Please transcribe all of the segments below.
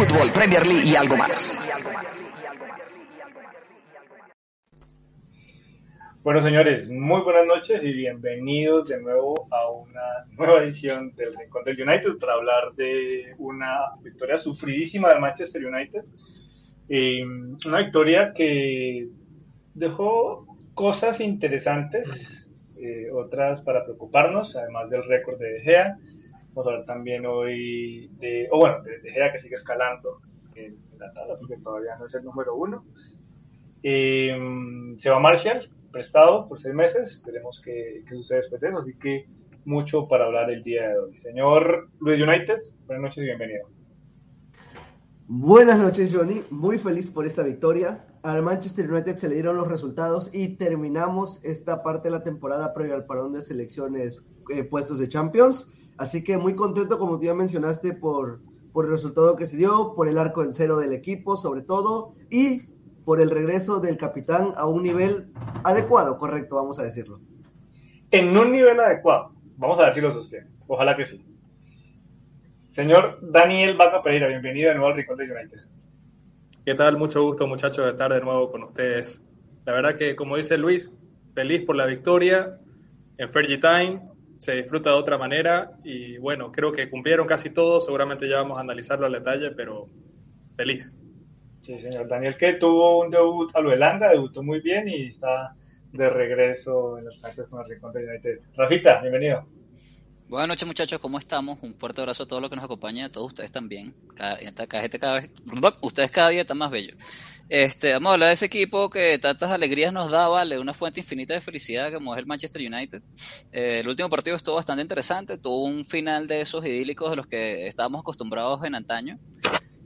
Fútbol, Premier League y algo más. Bueno, señores, muy buenas noches y bienvenidos de nuevo a una nueva edición del Rincón del United para hablar de una victoria sufridísima del Manchester United. Eh, una victoria que dejó cosas interesantes, eh, otras para preocuparnos, además del récord de De Gea. Hablar también hoy de, o bueno, de, de Gea que sigue escalando en, la tabla porque todavía no es el número uno. Eh, se va Marshall, prestado por seis meses, veremos qué, qué sucede después de eso, así que mucho para hablar el día de hoy. Señor Luis United, buenas noches y bienvenido. Buenas noches, Johnny. Muy feliz por esta victoria. Al Manchester United se le dieron los resultados y terminamos esta parte de la temporada previa al parón de selecciones eh, puestos de Champions. Así que muy contento, como tú ya mencionaste, por, por el resultado que se dio, por el arco en cero del equipo, sobre todo, y por el regreso del capitán a un nivel adecuado, correcto, vamos a decirlo. En un nivel adecuado, vamos a decirlo usted. Ojalá que sí. Señor Daniel Vaca Pereira, bienvenido de nuevo al Rincón de United. ¿Qué tal? Mucho gusto, muchachos, de estar de nuevo con ustedes. La verdad que, como dice Luis, feliz por la victoria en Fergie Time, se disfruta de otra manera y bueno, creo que cumplieron casi todo, seguramente ya vamos a analizarlo al detalle, pero feliz. Sí, señor Daniel, que tuvo un debut a lo Elanga, debutó muy bien y está de regreso en los canchas con el Rincón de United. Rafita, bienvenido. Buenas noches muchachos, ¿cómo estamos? Un fuerte abrazo a todos los que nos acompañan, a todos ustedes también. Cada, cada, cada vez, ustedes cada día están más bellos. Este, vamos a hablar de ese equipo que tantas alegrías nos da, vale, una fuente infinita de felicidad como es el Manchester United. Eh, el último partido estuvo bastante interesante, tuvo un final de esos idílicos de los que estábamos acostumbrados en antaño.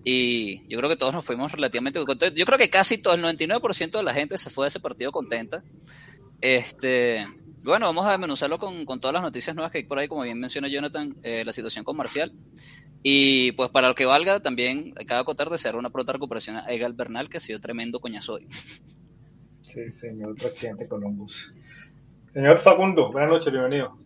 Y yo creo que todos nos fuimos relativamente contentos. Yo creo que casi todo el 99% de la gente se fue de ese partido contenta. Este, bueno, vamos a desmenuzarlo con, con, todas las noticias nuevas que hay por ahí, como bien menciona Jonathan, eh, la situación con Marcial. Y pues para lo que valga, también cabe acotar de ser una pronta recuperación a Egal Bernal, que ha sido tremendo coñazo hoy. Sí, señor presidente Columbus. Señor Facundo, buenas noches, bienvenido.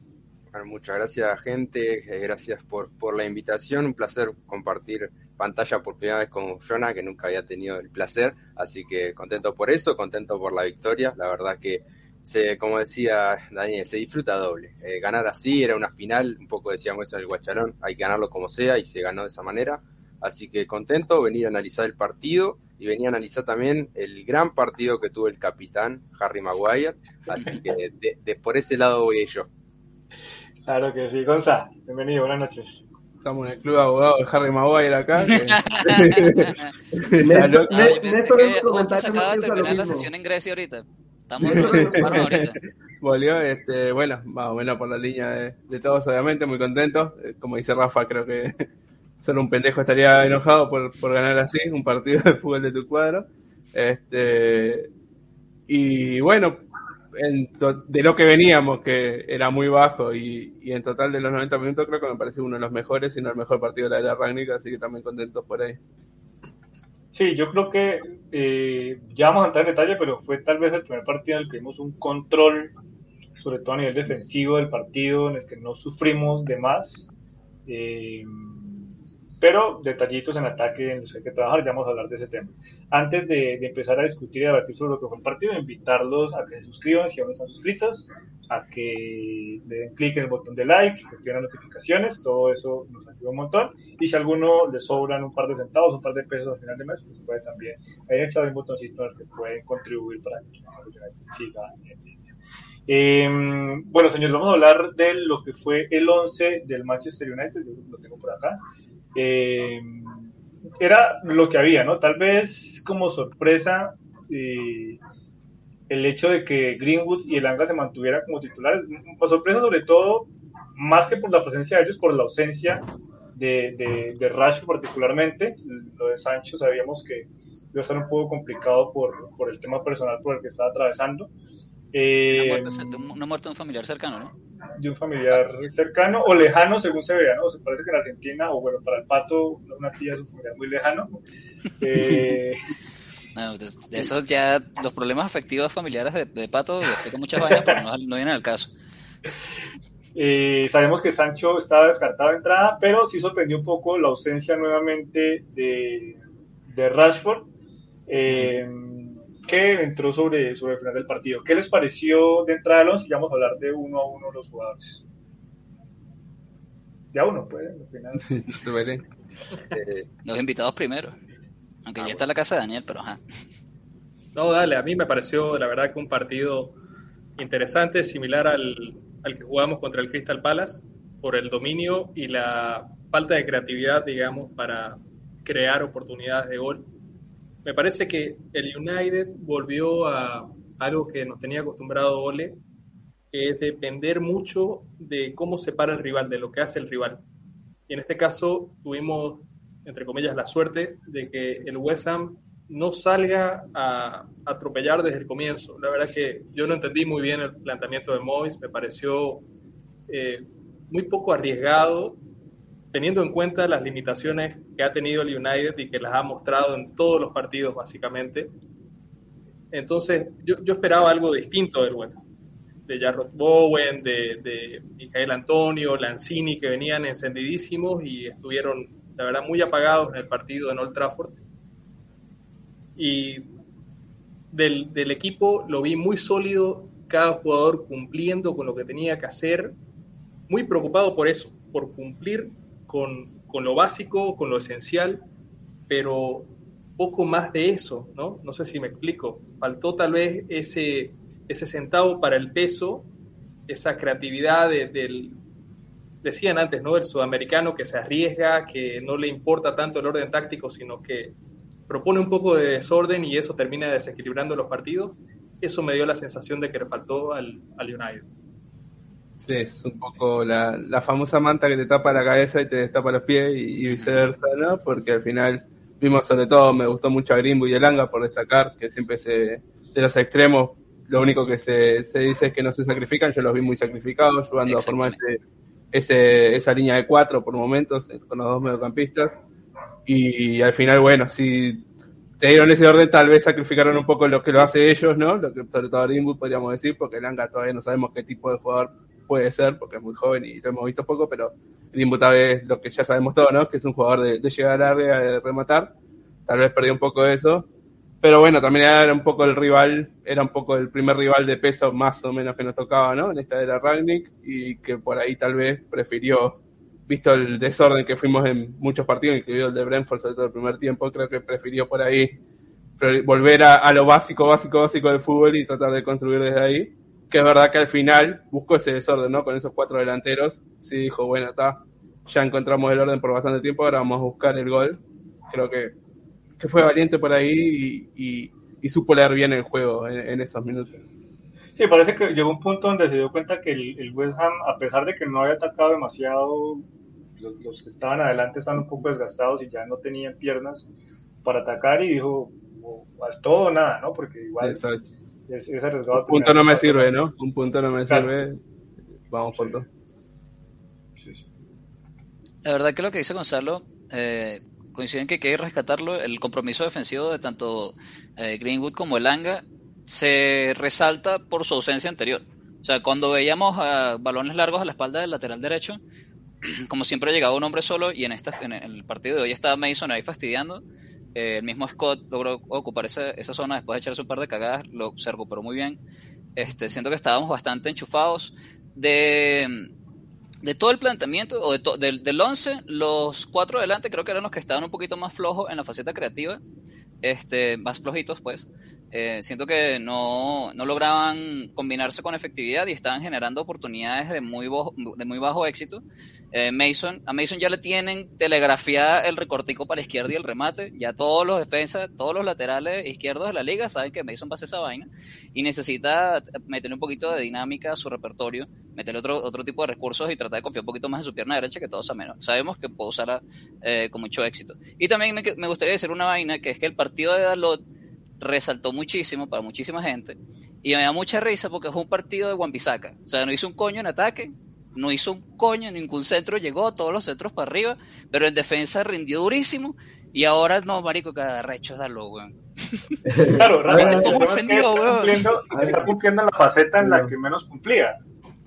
Bueno, muchas gracias, gente. Gracias por, por la invitación. Un placer compartir pantalla por primera vez con Jonah, que nunca había tenido el placer. Así que contento por eso, contento por la victoria. La verdad que se, como decía Daniel, se disfruta doble. Eh, ganar así era una final, un poco decíamos eso en el Guachalón, hay que ganarlo como sea y se ganó de esa manera. Así que contento, venir a analizar el partido y venía a analizar también el gran partido que tuvo el capitán Harry Maguire. Así que de, de por ese lado voy yo. Claro que sí, Gonza, bienvenido, buenas noches. Estamos en el club de abogados de Harry Maguire acá. Que... Néstor, Néstor, Néstor, se acaba de Estamos ahorita. Volvió, este, bueno, más o menos por la línea de, todos, obviamente, muy contentos. Como dice Rafa, creo que solo un pendejo estaría enojado por, por ganar así un partido de fútbol de tu cuadro. Este, y bueno, en de lo que veníamos, que era muy bajo, y, y, en total de los 90 minutos creo que me parece uno de los mejores, si no el mejor partido de la era así que también contentos por ahí. Sí, yo creo que eh, ya vamos a entrar en detalle, pero fue tal vez el primer partido en el que vimos un control, sobre todo a nivel defensivo del partido, en el que no sufrimos de más. Eh, pero detallitos en ataque en los que hay que trabajar, ya vamos a hablar de ese tema. Antes de, empezar a discutir y debatir sobre lo que fue el partido, invitarlos a que se suscriban si aún no están suscritos, a que den clic en el botón de like, que activen las notificaciones, todo eso nos ayuda un montón. Y si a alguno le sobran un par de centavos, un par de pesos al final de mes, pues puede también. Ahí está un botoncito en el que pueden contribuir para que siga. Eh, bueno, señores, vamos a hablar de lo que fue el 11 del Manchester United, yo lo tengo por acá. Eh, era lo que había, ¿no? Tal vez como sorpresa eh, el hecho de que Greenwood y el Anga se mantuvieran como titulares, pues sorpresa sobre todo, más que por la presencia de ellos, por la ausencia de, de, de Rashford particularmente, lo de Sancho sabíamos que iba a estar un poco complicado por, por el tema personal por el que estaba atravesando. Eh, una, muerte, de un familiar cercano, ¿no? De un familiar cercano o lejano, según se vea, ¿no? Se parece que en Argentina, o bueno, para el pato, una tía es un familiar muy lejano. Eh, de, esos ya, los problemas afectivos familiares de, pato, con muchas vainas, pero no, no, vienen al caso. Eh, sabemos que Sancho estaba descartado de entrada, pero sí sorprendió un poco la ausencia nuevamente de, de Rashford. Eh, que entró sobre, sobre el final del partido. ¿Qué les pareció de entrada de Ya vamos a hablar de uno a uno los jugadores. Ya uno, pues, al final. Eh, los invitados primero. Aunque ya está la casa de Daniel, pero ajá. No, dale, a mí me pareció, la verdad, que un partido interesante, similar al, al que jugamos contra el Crystal Palace, por el dominio y la falta de creatividad, digamos, para crear oportunidades de gol me parece que el United volvió a algo que nos tenía acostumbrado Ole, que es depender mucho de cómo se para el rival, de lo que hace el rival. Y en este caso tuvimos, entre comillas, la suerte de que el West Ham no salga a atropellar desde el comienzo. La verdad que yo no entendí muy bien el planteamiento de Moyes, me pareció eh, muy poco arriesgado teniendo en cuenta las limitaciones que ha tenido el United y que las ha mostrado en todos los partidos básicamente. Entonces yo, esperaba algo distinto del West de Jarrod Bowen, de, de Michael Antonio, Lanzini, que venían encendidísimos y estuvieron, la verdad, muy apagados en el partido en Old Trafford. Y del, del equipo lo vi muy sólido, cada jugador cumpliendo con lo que tenía que hacer, muy preocupado por eso, por cumplir con, con lo básico, con lo esencial, pero poco más de eso, ¿no? No sé si me explico. Faltó tal vez ese, ese centavo para el peso, esa creatividad del, decían antes, ¿no? El sudamericano que se arriesga, que no le importa tanto el orden táctico, sino que propone un poco de desorden y eso termina desequilibrando los partidos. Eso me dio la sensación de que le faltó al, al United. Sí, es un poco la, la, famosa manta que te tapa la cabeza y te destapa los pies y, viceversa, ¿no? Porque al final vimos sobre todo, me gustó mucho a Grimbo y Elanga por destacar, que siempre se, de los extremos, lo único que se, se dice es que no se sacrifican, yo los vi muy sacrificados, jugando a formar ese, ese, esa línea de cuatro por momentos, eh, con los dos mediocampistas. Y, al final, bueno, si te dieron ese orden, tal vez sacrificaron un poco lo que lo hace ellos, ¿no? Lo que sobre todo a Greenwood podríamos decir, porque Elanga todavía no sabemos qué tipo de jugador puede ser, porque es muy joven y lo hemos visto poco, pero Limbo tal vez lo que ya sabemos todos, ¿no? Que es un jugador de, llegar al área, de rematar. Tal vez perdió un poco de eso. Pero bueno, también era un poco el rival, era un poco el primer rival de peso más o menos que nos tocaba, ¿no? En esta era Ragnick y que por ahí tal vez prefirió, visto el desorden que fuimos en muchos partidos, incluido el de Brentford, sobre todo el primer tiempo, creo que prefirió por ahí volver a lo básico, básico, básico del fútbol y tratar de construir desde ahí que es verdad que al final buscó ese desorden, ¿no? Con esos cuatro delanteros. Sí dijo, bueno, está, ya encontramos el orden por bastante tiempo, ahora vamos a buscar el gol. Creo que, que fue valiente por ahí y, y, supo leer bien el juego en, esos minutos. Sí, parece que llegó un punto donde se dio cuenta que el, West Ham, a pesar de que no había atacado demasiado, los, que estaban adelante estaban un poco desgastados y ya no tenían piernas para atacar y dijo, al todo o nada, ¿no? Porque igual... Exacto un punto no me sirve, ¿no? Un punto no me sirve. Vamos por todo. La verdad que lo que dice Gonzalo, eh, coinciden que hay que rescatarlo. El compromiso defensivo de tanto eh, Greenwood como el Anga se resalta por su ausencia anterior. O sea, cuando veíamos balones largos a la espalda del lateral derecho, como siempre ha llegado un hombre solo y en, esta, en el partido de hoy estaba Mason ahí fastidiando. Eh, el mismo Scott logró ocupar esa, esa zona después de echarse un par de cagadas, lo, se recuperó muy bien. Este, siento que estábamos bastante enchufados. De, de todo el planteamiento, o de del, del 11, los cuatro adelante creo que eran los que estaban un poquito más flojos en la faceta creativa, este, más flojitos pues. Eh, siento que no, no, lograban combinarse con efectividad y estaban generando oportunidades de muy, bajo, de muy bajo éxito. Eh, Mason, a Mason ya le tienen telegrafiada el recortico para izquierda y el remate. Ya todos los defensas, todos los laterales izquierdos de la liga saben que Mason va a hacer esa vaina y necesita meterle un poquito de dinámica a su repertorio, meterle otro, otro tipo de recursos y tratar de confiar un poquito más en su pierna derecha que todos. Sabemos que puede usarla eh, con mucho éxito. Y también me, me gustaría decir una vaina que es que el partido de Dalot resaltó muchísimo para muchísima gente y me da mucha risa porque fue un partido de Wambisaka. O sea, no hizo un coño en ataque, no hizo un coño, ningún centro llegó, todos los centros para arriba, pero en defensa rindió durísimo y ahora no, marico, cada recho es darlo, weón. Claro, realmente ¿cómo ofendió, está, cumpliendo, está cumpliendo la faceta en la que menos cumplía.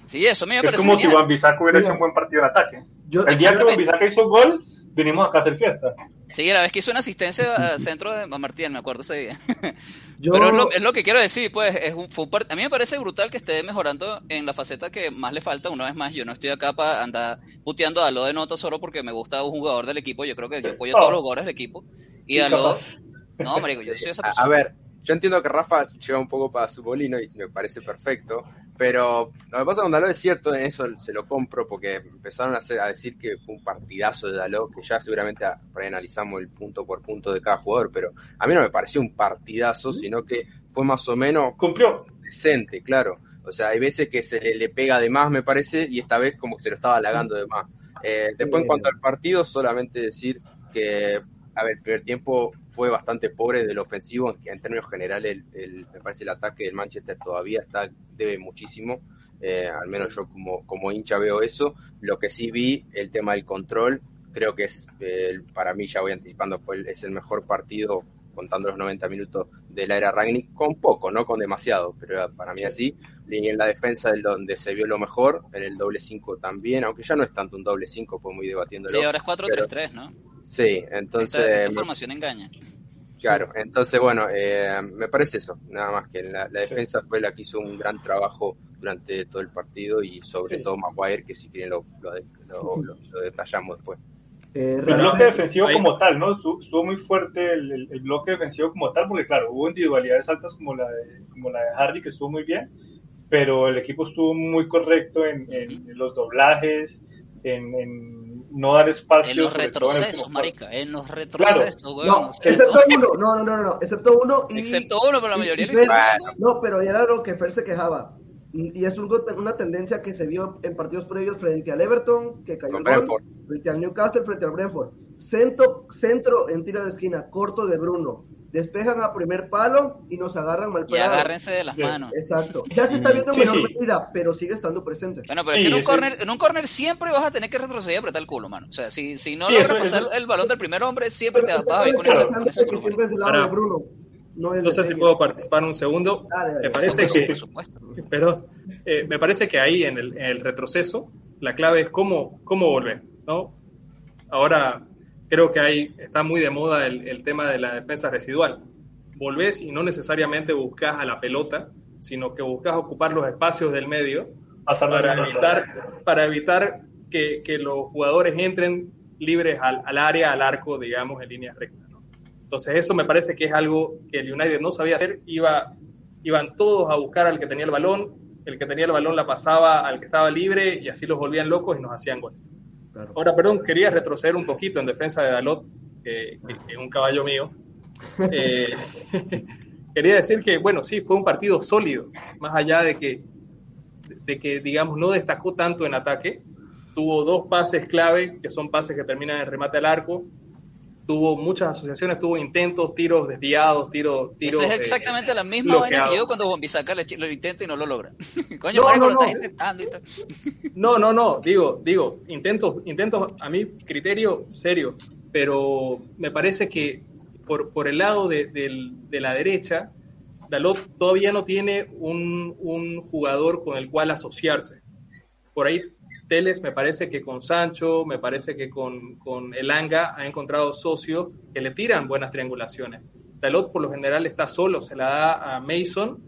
Sí, eso me parece Es como si Wambisaka hubiera hecho un buen partido de ataque. Yo, el día que Wambisaka hizo gol, vinimos acá a hacer fiesta. Sí, la vez que hizo una asistencia al centro de Martín, me acuerdo ese día. Yo... Pero es lo, es lo, que quiero decir, pues, es un, fue un a mí me parece brutal que esté mejorando en la faceta que más le falta. Una vez más, yo no estoy acá para andar puteando a lo de nota solo porque me gusta un jugador del equipo. Yo creo que yo apoyo a todos los jugadores del equipo. Y a lo... No, marico, yo soy esa persona. A ver, yo entiendo que Rafa lleva un poco para su bolino y me parece perfecto, pero lo que pasa con Dalot es cierto, en eso se lo compro porque empezaron a, hacer, a decir que fue un partidazo de Dalot, que ya seguramente por ahí analizamos el punto por punto de cada jugador, pero a mí no me pareció un partidazo, sino que fue más o menos cumplió decente, claro. O sea, hay veces que se le, le pega de más, me parece, y esta vez como que se lo estaba halagando de más. Eh, después, en cuanto al partido, solamente decir que a ver, el primer tiempo fue bastante pobre del ofensivo, en, en términos generales, el, el, me parece el ataque del Manchester todavía está debe muchísimo, eh, al menos yo como, como hincha veo eso. Lo que sí vi, el tema del control, creo que es, eh, para mí, ya voy anticipando, fue el, es el mejor partido contando los 90 minutos de la era Ragnick, con poco, no con demasiado, pero para mí así. Y en la defensa es donde se vio lo mejor, en el doble 5 también, aunque ya no es tanto un doble 5, pues muy debatiéndolo. Sí, ahora es 4-3-3, ¿no? Sí, entonces... Esta, esta información engaña. Claro, entonces bueno, eh, me parece eso, nada más que la, la, defensa fue la que hizo un gran trabajo durante todo el partido y sobre sí. todo Maguire, que si quieren lo, lo, lo, lo detallamos después. Eh, el bloque defensivo ahí. como tal, ¿no? Estuvo muy fuerte el, el, el, bloque defensivo como tal, porque claro, hubo individualidades altas como la de, como la de Hardy, que estuvo muy bien, pero el equipo estuvo muy correcto en, en, en los doblajes, en, en no dar espacio. En los retrocesos, marica, en los retrocesos, claro. No, excepto uno, no, no, no, no, excepto uno. Y, excepto uno, pero la mayoría lo hicieron. No, pero era lo que Fer se quejaba. Y es un, una tendencia que se vio en partidos previos frente al Everton, que cayó el gol, frente al Newcastle, frente al Brentford. Centro, centro en tiro de esquina, corto de Bruno. Despejan a primer palo y nos agarran mal Y agárrense de las sí. manos. Exacto. Ya se está viendo en sí, menor sí. medida, pero sigue estando presente. Bueno, pero es que en un, corner, en un corner siempre vas a tener que retroceder y apretar el culo, mano. O sea, si, si no logras pasar el balón del primer hombre, siempre pero te vas a ir con ese, con ese que siempre es del lado de Bruno. No, no sé si puedo participar un segundo. Dale, dale. Me parece que, por supuesto. Pero, eh, me parece que ahí en el, en el, retroceso la clave es cómo, cómo volver, ¿no? Ahora creo que ahí está muy de moda el, el tema de la defensa residual. Volvés y no necesariamente buscas a la pelota, sino que buscas ocupar los espacios del medio para evitar, para evitar que, que, los jugadores entren libres al, al, área, al arco, digamos, en línea recta. ¿no? Entonces eso me parece que es algo que el United no sabía hacer. Iba, iban todos a buscar al que tenía el balón, el que tenía el balón la pasaba al que estaba libre y así los volvían locos y nos hacían gol. Claro. Ahora, perdón, quería retroceder un poquito en defensa de Dalot, que, que, que es un caballo mío. Eh, quería decir que, bueno, sí, fue un partido sólido, más allá de que, de que, digamos, no destacó tanto en ataque. Tuvo dos pases clave, que son pases que terminan en remate al arco. Tuvo muchas asociaciones, tuvo intentos, tiros desviados, tiros. tiros Esa es exactamente eh, la misma vaina que yo cuando Bombisaca lo intenta y no lo logra. Coño, no, no, lo no. estás intentando. no, no, no, digo, digo, intentos, intentos a mi criterio serio, pero me parece que por, por el lado de, de, de, la derecha, Dalot todavía no tiene un, un, jugador con el cual asociarse. Por ahí Teles me parece que con Sancho, me parece que con, con Elanga ha encontrado socios que le tiran buenas triangulaciones. Dalot por lo general está solo, se la da a Mason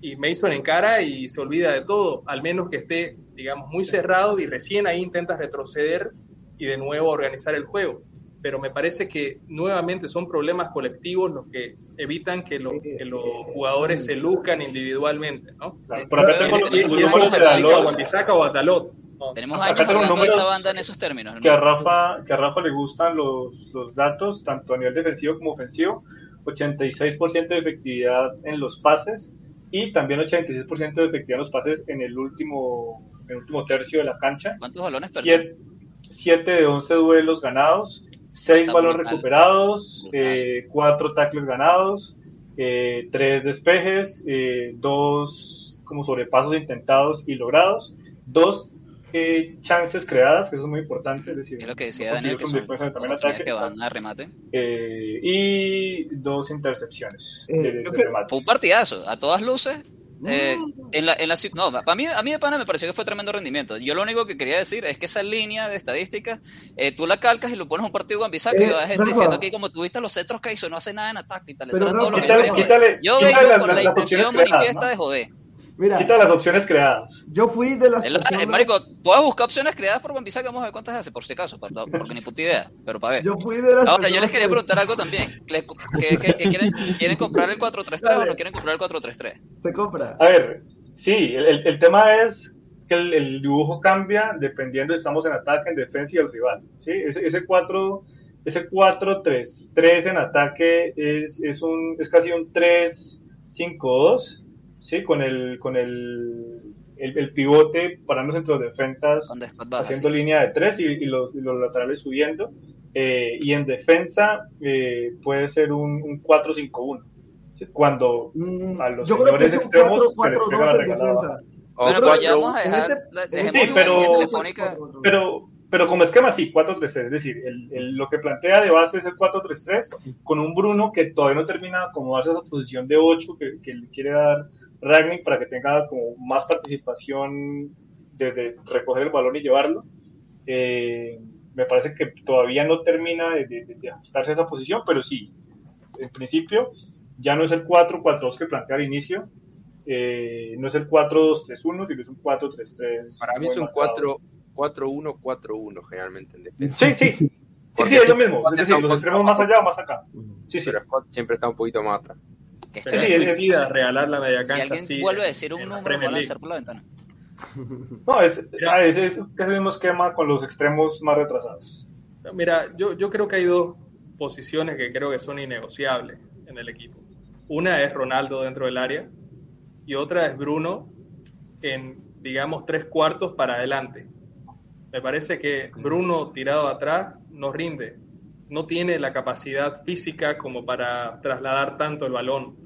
y Mason encara y se olvida de todo, al menos que esté, digamos, muy cerrado y recién ahí intenta retroceder y de nuevo organizar el juego. Pero me parece que nuevamente son problemas colectivos los que evitan que, los, que los jugadores se luzcan individualmente, ¿no? Claro, por acá tengo Y- y eso a Wan-Bissaka o a Dalot. Tenemos Acá años tengo hablando de números esa banda en esos términos. que a. Rafa, que a Rafa le gustan los, los datos, tanto a nivel defensivo como ofensivo. 86% de efectividad en los pases y también 86% de efectividad en los pases en el último, en el último tercio de la cancha. ¿Cuántos balones perdió? 7 de 11 duelos ganados, 6 Está balones brutal. recuperados, Brutal. 4 tackles ganados, 3 despejes, 2 como sobrepasos intentados y logrados, 2 chances creadas, que eso es muy importante. Es decir, Es lo que decía no Daniel, que son también ataque, van a remate. eh, y dos intercepciones. Eh, de- de. Fue un partidazo, a todas luces. eh, en la, en la, no, para mí, a mí de pana me pareció que fue tremendo rendimiento. Yo lo único que quería decir es que esa línea de estadísticas, eh, tú la calcas y lo pones a un partido con Bisaca y Eh, va gente Rafa. diciendo que como tuviste los cetros que hizo, no hace nada en ataque y tal. Eso Pero era todo lo que yo Quítale, Yo quítale con la intención manifiesta ¿no? de joder. Mira, Quita las opciones creadas. yo fui de las Es la- personas... eh, marico, puedes buscar opciones creadas por Bambisaca, vamos a ver cuántas hace, por si acaso, para- porque ni puta idea, pero para ver. Yo fui de las Ahora, yo les quería que- preguntar algo también. ¿Les- que, que- que quieren, ¿Quieren comprar el 4-3-3 o no quieren comprar el 4-3-3? Se compra. A ver, sí, el, el- el tema es que el, el dibujo cambia dependiendo si estamos en ataque, en defensa y el rival. ¿sí? Ese, ese 4, ese 4-3-3 en ataque es, es, un, es casi un 3-5-2, ¿sí? con, el, con el, el, el pivote parándose entre los defensas baja, haciendo sí. línea de tres y, y los, y los laterales subiendo. Eh, y en defensa eh, puede ser un, un 4-5-1. ¿sí? Cuando Mm, a los yo creo que es un extremos se les 4-4-2 pega la en regalada. defensa. O Bueno, pero ya vamos a dejar, este- dejemos Sí, pero- telefónica. Pero, pero como esquema sí, 4-3-3, es decir, el, el- lo que plantea de base es el 4-3-3 con un Bruno que todavía no termina de acomodarse a esa posición de 8 que, que le quiere dar Ragnick para que tenga como más participación desde recoger el balón y llevarlo. Eh, me parece que todavía no termina de, de- de ajustarse a esa posición, pero sí, en principio ya no es el 4-4-2 que plantea al inicio, eh, no es el 4-2-3-1, sino es un 4-3-3. Para mí es un marcado. 4 4-1-4-1 generalmente en defensa. Sí, sí. Sí, Porque sí, es lo mismo. Es decir, los extremos más allá o más acá. Sí, sí. Pero Scott siempre está un poquito más atrás. Que Sí, es regalar la media si cancha alguien así vuelve a decir un número, van a lanzar por la ventana. No, es, ah, es, es el mismo esquema con los extremos más retrasados. Mira, yo, yo creo que hay dos posiciones que creo que son innegociables en el equipo. Una es Ronaldo dentro del área y otra es Bruno en, digamos, tres cuartos para adelante. Me parece que Bruno tirado atrás no rinde, no tiene la capacidad física como para trasladar tanto el balón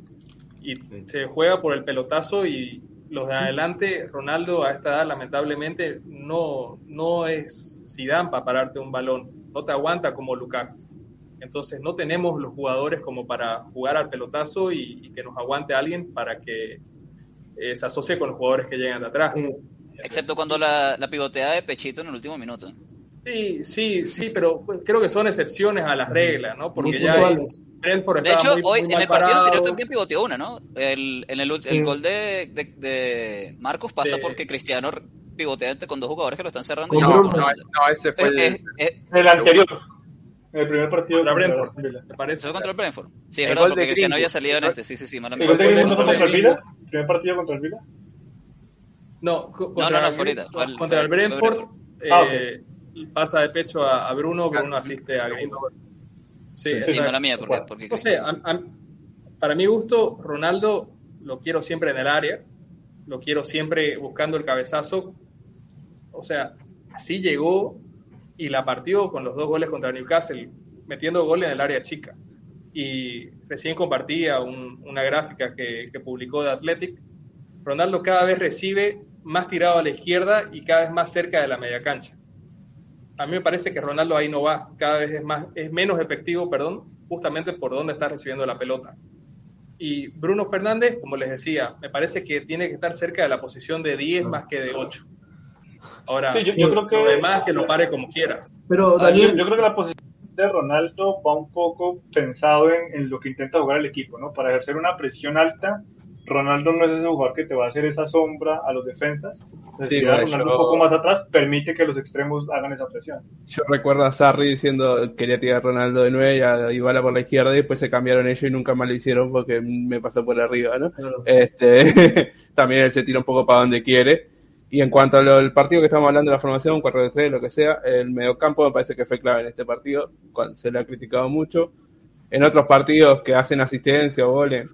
y se juega por el pelotazo y los de adelante, Ronaldo a esta edad lamentablemente no, no es Zidane para pararte un balón, no te aguanta como Lukaku. Entonces no tenemos los jugadores como para jugar al pelotazo y, y que nos aguante alguien para que eh, se asocie con los jugadores que llegan de atrás. Excepto cuando la, la pivotea de pechito en el último minuto. Sí, sí, sí, pero pues, creo que son excepciones a las reglas, ¿no? Porque Muy ya. Brentford De hecho, muy- hoy muy en el partido anterior también pivoteó una, ¿no? El, en el, el Sí. gol de, de, de Marcos pasa De- porque Cristiano pivotea con dos jugadores que lo están cerrando. No, Bruno. no, no, ese fue Es- el, es- es- El anterior, el primer partido Contra Brentford, me parece. ¿Eso contra el Brentford? Sí, es verdad, porque Cristiano había salido en este. Sí, sí, sí, ¿El gol de contra el. Villa? ¿El primer partido contra el Villa? No, no, contra, no, fue ahorita, contra el Brentford, Ah, eh, pasa de pecho a, a Bruno, Bruno asiste a Greenwood. Sí, mala mía, porque, Bueno, porque No sé, a- a- para mi gusto, Ronaldo lo quiero siempre en el área, lo quiero siempre buscando el cabezazo. O sea, así llegó y la partió con los dos goles contra Newcastle, metiendo goles en el área chica. Y recién compartía un- una gráfica que, que publicó de Athletic. Ronaldo cada vez recibe más tirado a la izquierda y cada vez más cerca de la media cancha. A mí me parece que Ronaldo ahí no va, cada vez es más, es menos efectivo, perdón, justamente por dónde está recibiendo la pelota. Y Bruno Fernández, como les decía, me parece que tiene que estar cerca de la posición de 10 más que de 8. Ahora, Sí, yo- yo creo que- lo demás que lo pare como quiera. Pero Ah, yo, Daniel, yo creo que la posición de Ronaldo va un poco pensado en, en lo que intenta jugar el equipo, ¿no? Para ejercer una presión alta, Ronaldo no es ese jugador que te va a hacer esa sombra a los defensas. Sí, bueno, Ronaldo yo- un poco más atrás permite que los extremos hagan esa presión. Yo recuerdo a Sarri diciendo quería tirar a Ronaldo de 9 y a Ibala por la izquierda y después se cambiaron ellos y nunca más lo hicieron porque me pasó por arriba, ¿no? Claro. Este, también él se tira un poco para donde quiere. Y en cuanto al partido que estamos hablando de la formación, 4 de 3, lo que sea, el mediocampo me parece que fue clave en este partido, se le ha criticado mucho. En otros partidos que hacen asistencia o goles,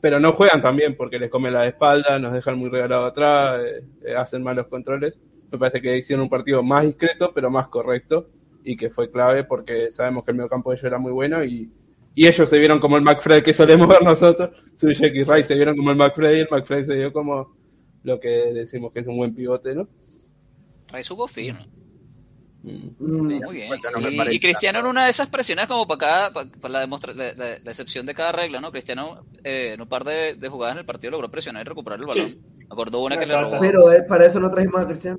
pero no juegan también porque les comen la espalda, nos dejan muy regalados atrás, eh, eh, hacen malos controles. Me parece que hicieron un partido más discreto, pero más correcto, y que fue clave porque sabemos que el mediocampo de ellos era muy bueno y, y ellos se vieron como el McFred que solemos ver nosotros, Sujek y Rice se vieron como el McFred y el McFred se vio como lo que decimos que es un buen pivote, ¿no? Rice. Mm. Mm, Muy bien. Pues no me y, Cristiano en una de esas presiones como para cada, para, para la, demostra- la, la- la excepción de cada regla, ¿no? Cristiano eh, en un par de, de jugadas en el partido logró presionar y recuperar el balón. Sí. Acordó una que le robó. pero eh, para eso no trajimos a Cristiano.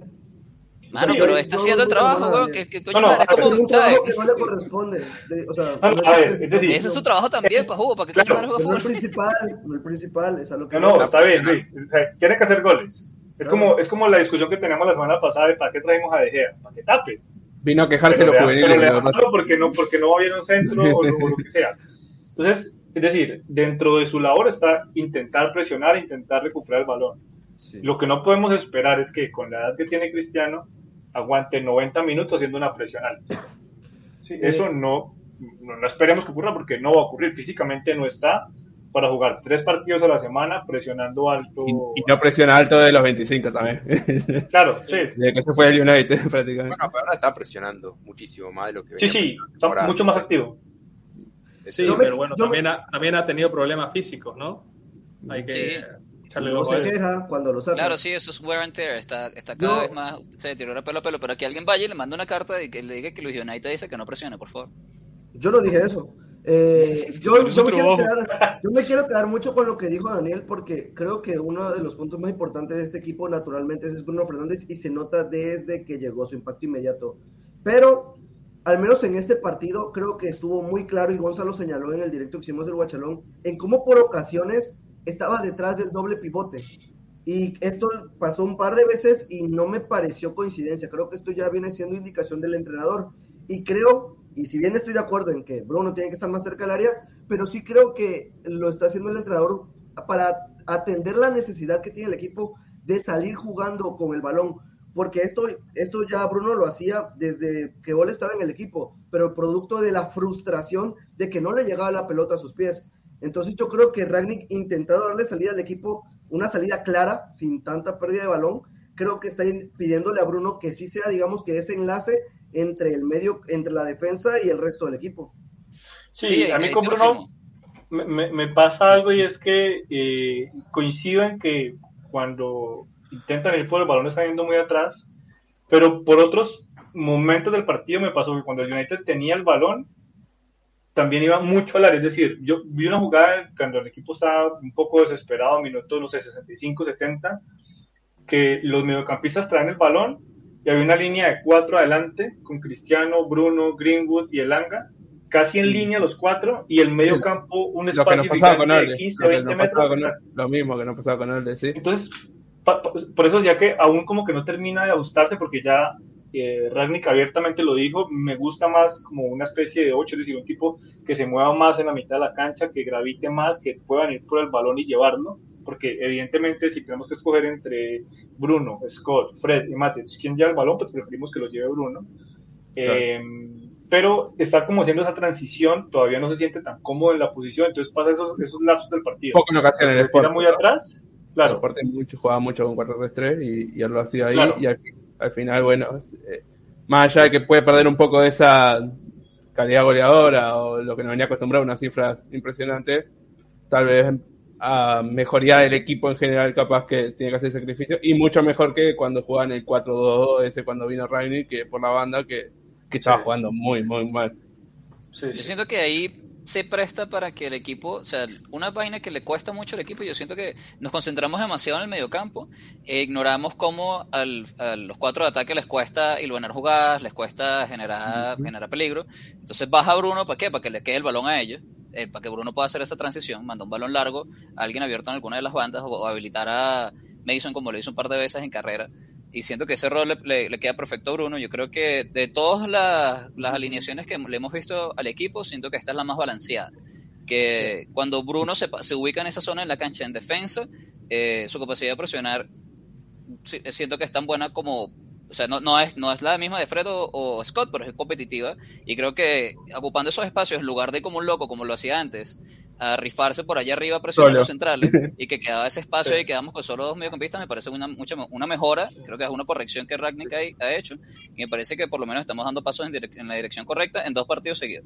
Mano, pero está haciendo el trabajo. Que, que coño No, no, madre, es como, un que no le corresponde. de- o sea, No, a ver, es decir- Ese es su trabajo también, pa' jugo, para que coño Claro, Pero no el principal, no el principal, es a lo que No, está bien, Luis. O sea, tiene que hacer goles. Es Claro. como, es como la discusión que teníamos la semana pasada de para qué trajimos a De Gea, para que tape. Vino a quejarse Pero los le- juveniles. pero le porque no, porque no va bien a un centro o, lo- o lo que sea. Entonces, es decir, dentro de su labor está intentar presionar, intentar recuperar el balón. Sí. Lo que no podemos esperar es que con la edad que tiene Cristiano aguante 90 minutos haciendo una presión alta. Sí, Eh. eso no, no, no esperemos que ocurra porque no va a ocurrir. Físicamente no está para jugar tres partidos a la semana presionando alto. Y, y no presiona alto de los 25 también. Claro, sí. Desde que se fue el United, prácticamente. Bueno, pero ahora está presionando muchísimo más de lo que Sí, sí, está temporada. mucho más activo. Sí, Yo me- pero bueno, me- también, ha, también ha tenido problemas físicos, ¿no? Hay que Sí. echarle No se queja cuando lo saca. Claro, sí, eso es wear and tear. Está, está cada vez más, se deteriora pelo a pelo. Pero que alguien vaya y le mande una carta y que le diga que Luis United dice que no presione, por favor. Yo no dije eso. Eh, yo, yo me quedar, yo me quiero quedar mucho con lo que dijo Daniel porque creo que uno de los puntos más importantes de este equipo naturalmente es Bruno Fernández y se nota desde que llegó su impacto inmediato. Pero al menos en este partido creo que estuvo muy claro y Gonzalo señaló en el directo que hicimos del Guachalón en cómo por ocasiones estaba detrás del doble pivote. Y esto pasó un par de veces y no me pareció coincidencia. Creo que esto ya viene siendo indicación del entrenador. Y creo, y si bien estoy de acuerdo en que Bruno tiene que estar más cerca del área, pero sí creo que lo está haciendo el entrenador para atender la necesidad que tiene el equipo de salir jugando con el balón. Porque esto, esto ya Bruno lo hacía desde que Gol estaba en el equipo, pero producto de la frustración de que no le llegaba la pelota a sus pies. Entonces yo creo que Ragnick intentado darle salida al equipo, una salida clara, sin tanta pérdida de balón, creo que está pidiéndole a Bruno que sí sea, digamos, que ese enlace entre el medio, entre la defensa y el resto del equipo. Sí, Sí, a mí ahí con Bruno me- me pasa algo y es que eh, coincido en que cuando intentan ir por el balón están yendo muy atrás, pero por otros momentos del partido me pasó que cuando el United tenía el balón también iba mucho al área, es decir, yo vi una jugada cuando el equipo estaba un poco desesperado, minutos, no sé, 65, 70, que los mediocampistas traen el balón y había una línea de cuatro adelante con Cristiano, Bruno, Greenwood y Elanga, casi en línea los cuatro y el medio Sí. campo un espacio gigante de Ole. 15, Lo, que 20 nos pasaba metros. con. Lo mismo que nos pasaba con Ole, sí. Entonces, pa- pa- por eso ya que aún como que no termina de ajustarse porque ya eh, Ragnick abiertamente lo dijo, me gusta más como una especie de 8, es decir, un tipo que se mueva más en la mitad de la cancha, que gravite más, que puedan ir por el balón y llevarlo, porque evidentemente si tenemos que escoger entre Bruno, Scott, Fred y Matic, ¿quién lleva el balón? Pues preferimos que lo lleve Bruno. Eh, pero está como haciendo esa transición, todavía no se siente tan cómodo en la posición, entonces pasa esos, esos lapsos del partido. Poco en ocasiones el Se tira Sport. muy atrás, El claro. Sport mucho, jugaba mucho con 4-3-3 y, y él lo hacía ahí. Claro. Y al, al final, bueno, eh, más allá de que puede perder un poco de esa calidad goleadora o lo que nos venía acostumbrado, unas cifras impresionantes, tal vez a mejoría del equipo en general capaz que tiene que hacer sacrificio y mucho mejor que cuando jugaban el 4-2-2 ese cuando vino Rainy que por la banda que, que estaba Sí. jugando muy muy mal Sí, Yo sí. siento que ahí se presta para que el equipo, o sea, una vaina que le cuesta mucho al equipo, yo siento que nos concentramos demasiado en el mediocampo, e ignoramos cómo al, a los cuatro de ataque les cuesta iluminar jugadas, les cuesta generar, generar peligro. Entonces baja Bruno, ¿para qué? Para que le quede el balón a ellos, eh, para que Bruno pueda hacer esa transición, manda un balón largo a alguien abierto en alguna de las bandas o, o habilitar a Mason como lo hizo un par de veces en carrera y siento que ese rol le, le- le queda perfecto a Bruno. Yo creo que de todas las, las alineaciones que le hemos visto al equipo, siento que esta es la más balanceada. Que cuando Bruno se, ubica en esa zona en la cancha en defensa, eh, su capacidad de presionar siento que es tan buena como. O sea, no, no, es, no es la misma de Fred o, Scott, pero es competitiva. Y creo que ocupando esos espacios, en lugar de como un loco, como lo hacía antes, a rifarse por allá arriba, presionar Solo. los centrales, y que quedaba ese espacio y quedamos con solo dos mediocampistas, me parece una, mucha, una mejora. Creo que es una corrección que Ragnick ha, ha hecho. Y me parece que por lo menos estamos dando pasos en, direc- en la dirección correcta en dos partidos seguidos.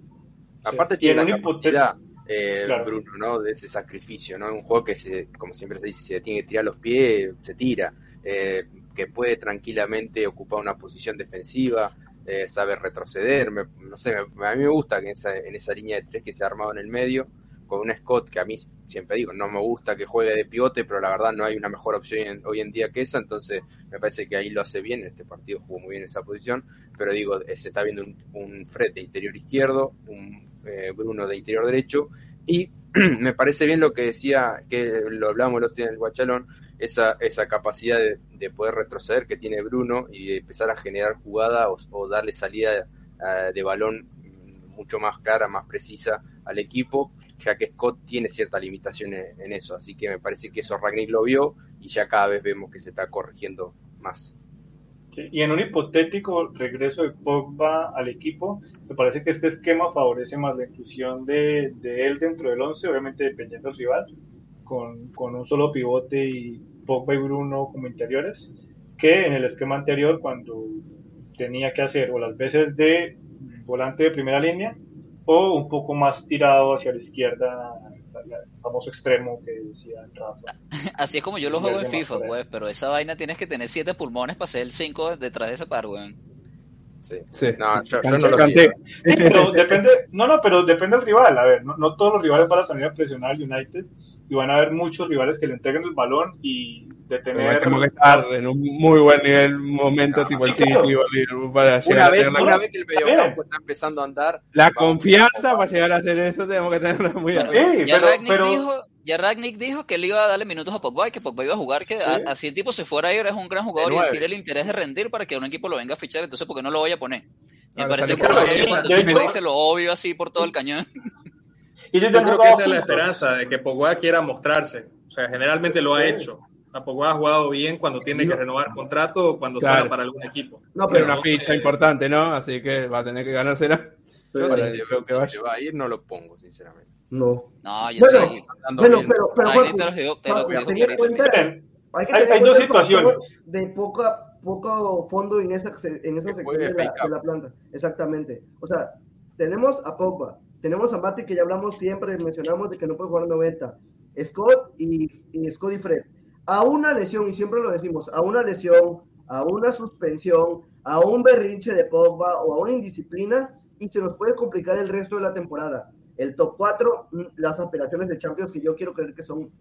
Aparte tiene en la capacidad, eh, Claro. Bruno, ¿no? De ese sacrificio, ¿no? Un juego que, se, como siempre se dice, se tiene que tirar los pies, se tira. Eh, que puede tranquilamente ocupar una posición defensiva, eh, sabe retroceder. no sé, me- a mí me gusta que en esa, línea de tres que se ha armado en el medio, con un Scott que a mí siempre digo, no me gusta que juegue de pivote, pero la verdad no hay una mejor opción hoy en día que esa, entonces me parece que ahí lo hace bien, en este partido jugó muy bien esa posición, pero digo, eh, se está viendo un, un Fred de interior izquierdo, un eh, Bruno de interior derecho, y me parece bien lo que decía, que lo hablábamos el otro día en el Guachalón, esa, esa capacidad de, de poder retroceder que tiene Bruno y de empezar a generar jugada o, darle salida eh, de balón mucho más clara, más precisa al equipo, ya que Scott tiene ciertas limitaciones en eso, así que me parece que eso Ragnick lo vio y ya cada vez vemos que se está corrigiendo más. Y en un hipotético regreso de Pogba al equipo, me parece que este esquema favorece más la inclusión de, de él dentro del 11, obviamente dependiendo del rival, con, con un solo pivote y Pogba y Bruno como interiores, que en el esquema anterior cuando tenía que hacer o las veces de volante de primera línea o un poco más tirado hacia la izquierda, el famoso extremo que decía Rafa. Así es como yo lo juego en FIFA, pues, pero esa vaina tienes que tener siete pulmones para ser el 5 detrás de ese par, weón. Sí. Sí. No, yo, no lo. Sí, pero depende, no, no, pero depende del rival. A ver, no, no todos los rivales van a salir a presionar al United y van a haber muchos rivales que le entreguen el balón y detener. Tenemos que estar en un muy buen nivel, momento tipo el sí, City claro. o el Liverpool para llegar Una a vez, tener la, una vez que el mediocampo está empezando a andar, la vamos. confianza para llegar a hacer eso, tenemos que tenerla muy arriba. Sí, ya, pero- Ragnick pero- dijo, ya Ragnick dijo que él iba a darle minutos a Pogba y que Pogba iba a jugar, que a- Sí. así el tipo se fuera a ir, es un gran jugador y tiene el interés de rendir para que un equipo lo venga a fichar, entonces ¿por qué no lo voy a poner? Me Claro, parece que tipo hecho- dice lo obvio así por todo el cañón. Y Yo creo que esa es la esperanza, de que Pogba quiera mostrarse. O sea, generalmente lo ha Sí. hecho. A Pogba ha jugado bien cuando tiene que renovar contrato o cuando Claro. suena para algún equipo. No, pero una ficha importante, ¿no? Así que va a tener que ganársela. yo Para si, juego que si va a ir no lo pongo, sinceramente. no. No, yo Bueno, sí. Bueno, bien. pero, pero te lo te lo cuenta- Miren, hay que hay- tener hay en dos situaciones. de poca, poco fondo en esa, en esa sección de la, de la planta. Exactamente. O sea, tenemos a Pogba, tenemos a Mati que ya hablamos siempre, mencionamos de que no puede jugar 90, Scott y, y Scott y Fred. A una lesión, y siempre lo decimos, a una lesión, a una suspensión, a un berrinche de Pogba o a una indisciplina, y se nos puede complicar el resto de la temporada. El top 4, las aspiraciones de Champions, que yo quiero creer que son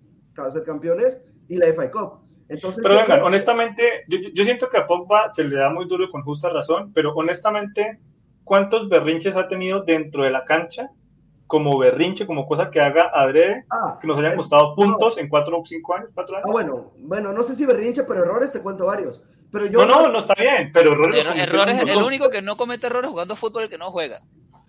ser campeones, y la FA Cup. Entonces, Pero vengan, honestamente, yo, yo siento que a Pogba se le da muy duro con justa razón, pero honestamente, ¿cuántos berrinches ha tenido dentro de la cancha como berrinche, como cosa que haga adrede, Ah, que nos hayan costado puntos en cuatro o cinco años, cuatro años? Ah, bueno, bueno, no sé si berrinche, pero errores te cuento varios. Pero yo no, no, no está bien, pero errores. Er- cometieron errores, el dos. único que no comete errores jugando fútbol es el que no juega.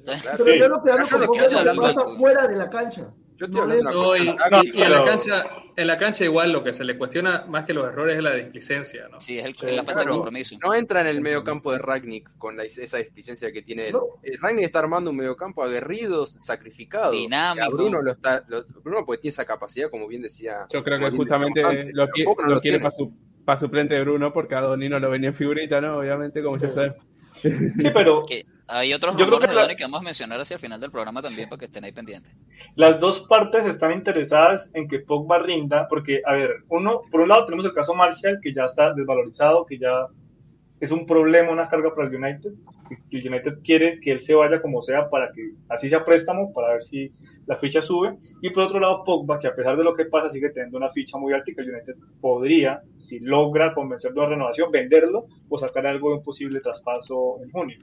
Claro. pero sí. yo lo que hablo que pasa fuera de la cancha. Yo estoy No hablando de No, una y, y- en la cancha, en la cancha igual lo que se le cuestiona más que los errores es la displicencia, ¿no? Sí, es el, Sí, la falta de compromiso. No entra en el medio campo de Ragnick con la- esa displicencia que tiene él. No. Eh, Ragnick está armando un mediocampo aguerrido, sacrificado. Dinámico. A Bruno lo está, lo- Bruno porque tiene esa capacidad, como bien decía. Yo creo que justamente lo, no lo lo quiere para su, pa' suplente de Bruno, porque a Donino lo venía en figurita, ¿no? Obviamente, como ya sabes. Sí, pero Que hay otros Yo creo rumores que la- que vamos a mencionar hacia el final del programa también para que estén ahí pendientes. las dos partes están interesadas en que Pogba rinda, porque, a ver, uno, por un lado tenemos el caso Marshall, que ya está desvalorizado, que ya es un problema, una carga para el United. El United quiere que él se vaya como sea para que así sea préstamo, para ver si la ficha sube. Y por otro lado, Pogba, que a pesar de lo que pasa, sigue teniendo una ficha muy alta y que el United podría, si logra convencerlo de una renovación, venderlo o sacar algo de un posible traspaso en junio.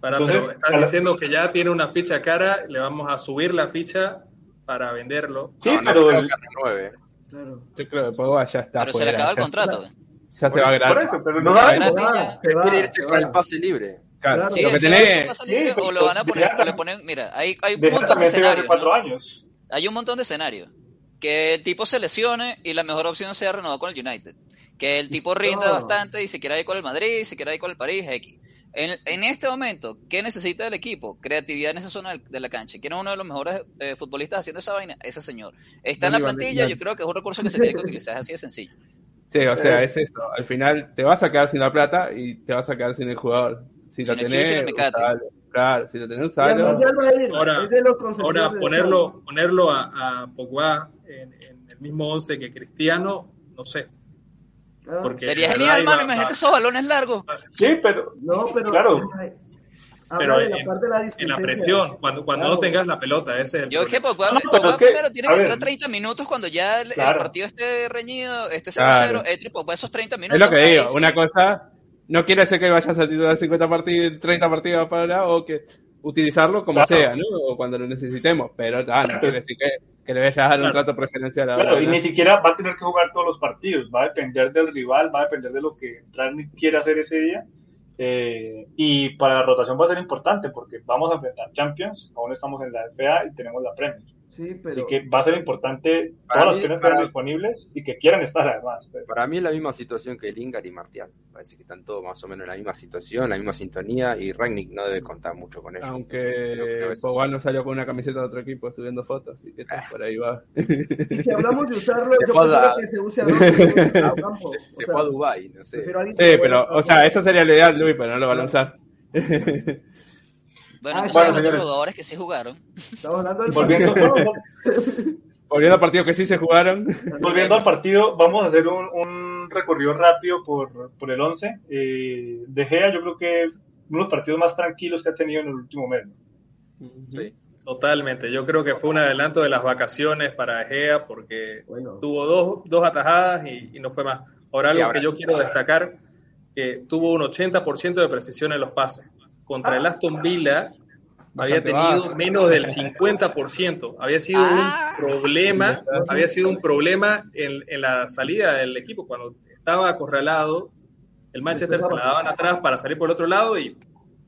Para, Entonces, pero están diciendo que ya tiene una ficha cara, le vamos a subir la ficha para venderlo. Sí, no, pero... El... Claro. Yo creo que Pogba ya está Pero se le acaba el contrato. Ya se va a grabar. Por eso, pero no, va, quiere irse con el pase libre. Claro, sí, lo que tenés... sí, o lo van a poner, o le ponen, mira, hay, hay un montón de escenarios. Años. Hay un montón de escenarios. Que el tipo se lesione y la mejor opción sea renovar con el United. Que el tipo rinda No. bastante y se quiera ir con el Madrid, se quiera ir con el París, X. En, en este momento, ¿qué necesita el equipo? Creatividad en esa zona de la cancha. ¿Quién es uno de los mejores eh, futbolistas haciendo esa vaina? Ese señor. Está en la plantilla, yo creo que es un recurso que se tiene que utilizar, es así de sencillo. Sí, o sea, es eso. Al final te vas a quedar sin la plata y te vas a quedar sin el jugador. Si Sin lo el tenés, usalo. Claro, si lo tenés, usalo. Ahora- Ahora, ponerlo, ponerlo a, a Pogba en, en el mismo 11 que Cristiano, no sé. Porque Sería genial, verdad mano. iba- Imagínate esos balones largos. Sí, pero No, pero. Claro. Pero de la en, parte de la en la presión, cuando, cuando Claro. no tengas la pelota, ese es el Yo es que. Pogba, No, pero Pogba es que, primero tiene a que ver. entrar 30 minutos cuando ya el, el Claro. partido esté reñido, esté 0-0, Claro. entre Pogba esos 30 minutos. Es lo que ahí digo, sí. una cosa, no quiere decir que vayas a titular 50 partidos, 30 partidos para o que utilizarlo como Claro. sea, ¿no? O cuando lo necesitemos, pero ah, no quiere decir que, que le vayas a dar un trato preferencial a Claro, y ni siquiera va a tener que jugar todos los partidos, va a depender del rival, va a depender de lo que Rangnick quiera hacer ese día. eh, y para la rotación va a ser importante porque vamos a enfrentar Champions, aún estamos en la FA y tenemos la Premier. Sí, Así pero. que va a ser importante Para todas las mí, opciones que estén disponibles y que quieran estar además. Pero- Para mí es la misma situación que Lingard y Martial. Parece que están todos más o menos en la misma situación, la misma sintonía y Rangnick no debe contar mucho con ellos. Aunque. Pogba no salió con una camiseta de otro equipo subiendo fotos, así que Ah. por ahí va. Y si hablamos de usarlo, Se yo fue a prefiero que se use a que se use a campo. Se, O se sea, fue a Dubai, no sé. pero, o sea, eso sería la idea, Luis, pero no lo van a usar. Bueno, Ah, bueno, señores. jugadores que sí jugaron. Estamos hablando del Volviendo, no, no, Volviendo a partidos que sí se jugaron. volviendo al partido, vamos a hacer un, un recorrido rápido por, por el 11. Eh, de Gea, yo creo que uno de los partidos más tranquilos que ha tenido en el último mes. Sí. Totalmente. Yo creo que fue un adelanto de las vacaciones para Egea porque Bueno. tuvo dos, dos atajadas y, y no fue más. Ahora, algo ahora- que yo quiero destacar, que tuvo un 80% de precisión en los pases. Contra el Aston Villa había tenido menos del 50%. Había sido Ah. un problema, había sido un problema en, en la salida del equipo. Cuando estaba acorralado, el Manchester se la daban atrás para salir por el otro lado y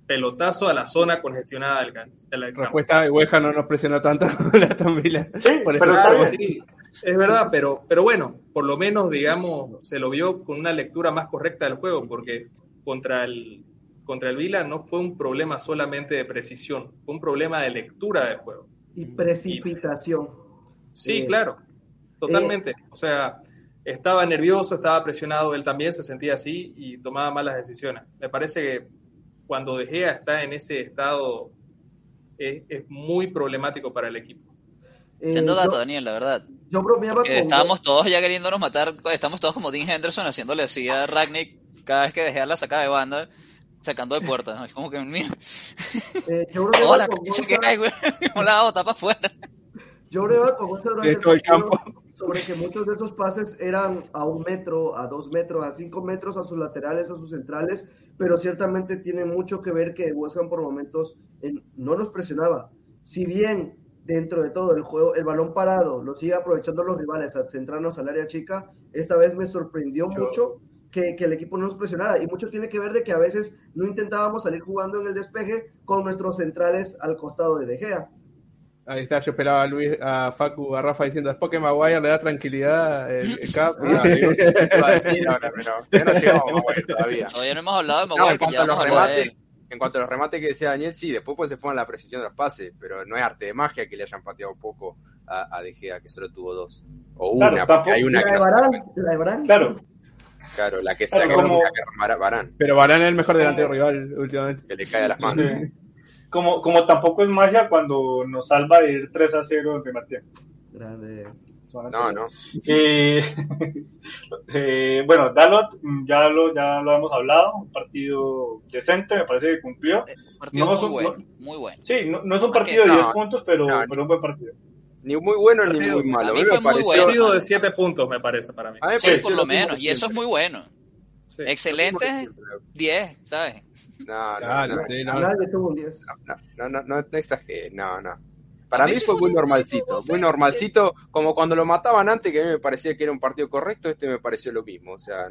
pelotazo a la zona congestionada del, del campo. Respuesta, Hueja no nos presionó tanto la Aston Villa. Sí, Por eso pero está Claro, bien. sí, es verdad, pero, pero bueno, por lo menos, digamos, se lo vio con una lectura más correcta del juego, porque contra el, contra el Vila no fue un problema solamente de precisión, fue un problema de lectura del juego. Y precipitación. Sí, Eh, claro, totalmente. O sea, estaba nervioso, estaba presionado, él también se sentía así y tomaba malas decisiones. Me parece que cuando De Gea está en ese estado es, es muy problemático para el equipo. Eh, Siendo dato, yo, Daniel, la verdad. yo bromeaba con estábamos todos ya queriéndonos matar, estamos todos como Dean Henderson haciéndole así a Ragnick cada vez que dejé la sacada de banda, sacando de puerta. Es como que, mira, eh, yo bromeaba toda la con Gonza- que hay, güey, un lado tapa afuera. Yo hablaba con Gonza durante el partido campo. sobre que muchos de esos pases eran a un metro, a dos metros, a cinco metros a sus laterales, a sus centrales, pero ciertamente tiene mucho que ver que West Ham por momentos eh, no nos presionaba. Si bien dentro de todo el juego, el balón parado lo sigue aprovechando los rivales a centrarnos al área chica, esta vez me sorprendió Yo- mucho que, que el equipo no nos presionara y mucho tiene que ver de que a veces no intentábamos salir jugando en el despeje con nuestros centrales al costado de De Gea. Ahí está, yo esperaba a Luis, a Facu, a Rafa diciendo, es porque Maguire le da tranquilidad el, el cap. No, digo, iba a decir ahora, pero ya no llegamos a Maguire todavía. Todavía no hemos hablado de No, Maguire, en que cuanto de remates, en cuanto a los remates que decía Daniel, sí, después pues se fue en la precisión de los pases, pero no es arte de magia que le hayan pateado poco a, a De Gea, que solo tuvo dos. O Claro, una, tampoco- porque hay una La que de no se Varane, puede. la de Varane. Claro, Claro, la que se Claro, la que como- que Varane, Pero Varane es el mejor delantero rival últimamente. que le cae a las manos. Sí. Como, como tampoco es magia cuando nos salva de ir 3 a 0 en primer tiempo. Grande. No, no. Eh, eh, bueno, Dalot, mm, ya lo, ya lo hemos hablado, un partido decente, me parece que cumplió. Eh, partido No, muy no- muy bueno. Sí, no, no es un ¿Para partido de qué? 10 No, puntos, pero, no, pero un buen partido. Ni muy bueno ni muy malo. a mí fue me muy pareció. bueno. Partido de 7 puntos, me parece, para mí. a mí me Sí, por lo menos, y eso es muy bueno. Sí. Excelente, 10, ¿sabes? No, no, Claro, no, sí, no. Nadie tuvo un 10. no, no, no, no, no exagere, no, no. Para A mí fue fue muy normalcito, muy normalcito, como cuando lo mataban antes, que a mí me parecía que era un partido correcto, este me pareció lo mismo, o sea,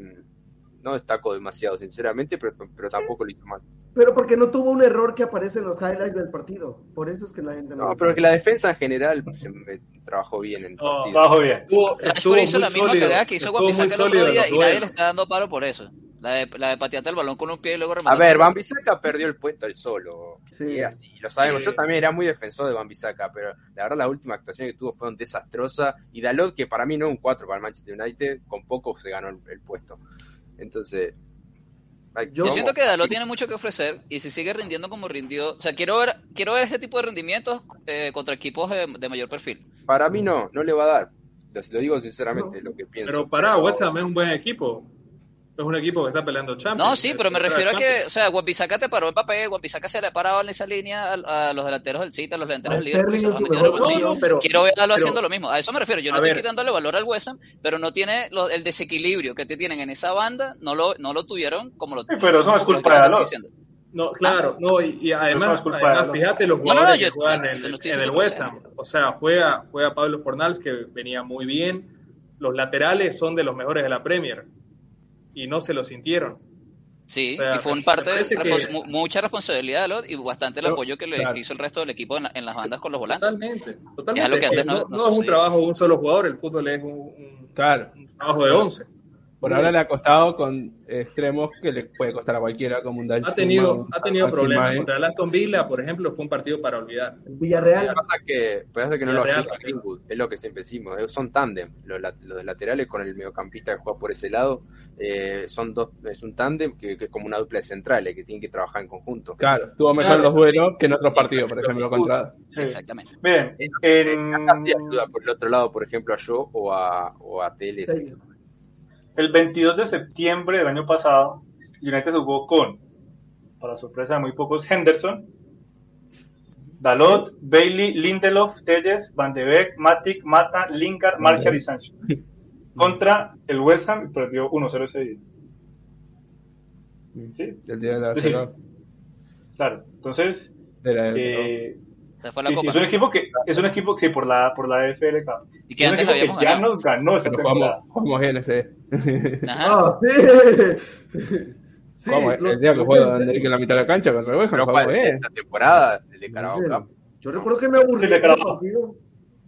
no destaco demasiado, sinceramente, pero, pero tampoco lo hizo mal. Pero porque no tuvo un error que aparece en los highlights del partido. Por eso es que la gente No, pero que la defensa en general se me trabajó bien en el No, partido. Trabajo bien. Estuvo, estuvo hizo muy la misma sólido, cagada que hizo el otro día y nadie le está dando paro por eso. La de, la de patearte el balón con un pie y luego A rematar. ver, Bambisaka perdió el puesto él solo. Sí. Y así, lo sabemos. Sí. Yo también era muy defensor de Bambisaka, pero la verdad la última actuación que tuvo fueron desastrosas. Y Dalot, que para mí no es un 4 para el Manchester United, con poco se ganó el, el puesto. Entonces, Yo siento que Dalot tiene mucho que ofrecer y si sigue rindiendo como rindió, o sea, quiero ver, quiero ver este tipo de rendimientos eh, contra equipos de, de mayor perfil. para mí no, no le va a dar. Lo, lo digo sinceramente, lo que pienso. Pero pará, West Ham es un buen equipo. Es un equipo que está peleando Champions. No, sí, pero me refiero a que, o sea, Wan-Bissaka te paró Mbappé, Wan-Bissaka se le ha parado en esa línea a, a los delanteros del City, a los delanteros del Liverpool, los el. No, no, Quiero verlo pero- haciendo lo mismo. A eso me refiero. Yo no estoy ver. quitándole valor al West Ham, pero no tiene lo- el desequilibrio que te tienen en esa banda, no lo, no lo tuvieron como lo Sí, pero no es culpa de diciendo. No, claro, no, y, no además, Dalot. fíjate los No, no, no, jugadores yo- que juegan yo en, no en el West Ham. O sea, juega, juega Pablo Fornals, que venía muy bien. Los laterales son de los mejores de la Premier. Y no se lo sintieron. Sí, O sea, y fue un parte de que- mucha responsabilidad de Dalot y bastante el Pero, apoyo que le claro. hizo el resto del equipo en, la- en las bandas con los volantes. Totalmente. totalmente. Es algo que antes no, no- no no es un trabajo de un solo jugador, el fútbol es un, un- Claro. un trabajo de 11. Por ahora le ha costado con extremos que le puede costar a cualquiera, como un Dani Ha tenido, ha tenido problemas. Contra el Aston Villa, por ejemplo, fue un partido para olvidar. Villarreal. Lo que pasa es que, pasa que no lo ayuda. Greenwood, es lo que siempre decimos, eh, son tándem, los, los laterales con el mediocampista que juega por ese lado, eh, son dos, es un tándem que, que es como una dupla de centrales, que tienen que trabajar en conjunto. Claro, tuvo mejor Claro. los duelos que en otros Sí, partidos, por ejemplo, contra. Sí. Exactamente. Bien, en- acá sí ayuda por el otro lado, por ejemplo, a yo o a, o a TLS. Sí. El 22 de septiembre del año pasado, United jugó con, para sorpresa de muy pocos, Henderson, Dalot, Bailey, Lindelof, Telles, Van de Beek, Matic, Mata, Lingard, Marshall y Sancho. Contra el West Ham y perdió 1-0 ese día. ¿Sí? El día de la Sí. Claro. Entonces, eh, Se fue la sí, sí, copa. es un equipo que es un equipo que por la por la FLK. Y que es antes que ya ganado. nos ganó esta Pero temporada. jugamos, ese. Ajá. Ah, sí. Sí, ¿Cómo? lo- el día que juega que- la mitad de la cancha con Rebeja, Pero lo ¿cuál? esta temporada, el de Carabao Sí. Cup. Yo recuerdo que me aburrí Sí, de Carabao. partido.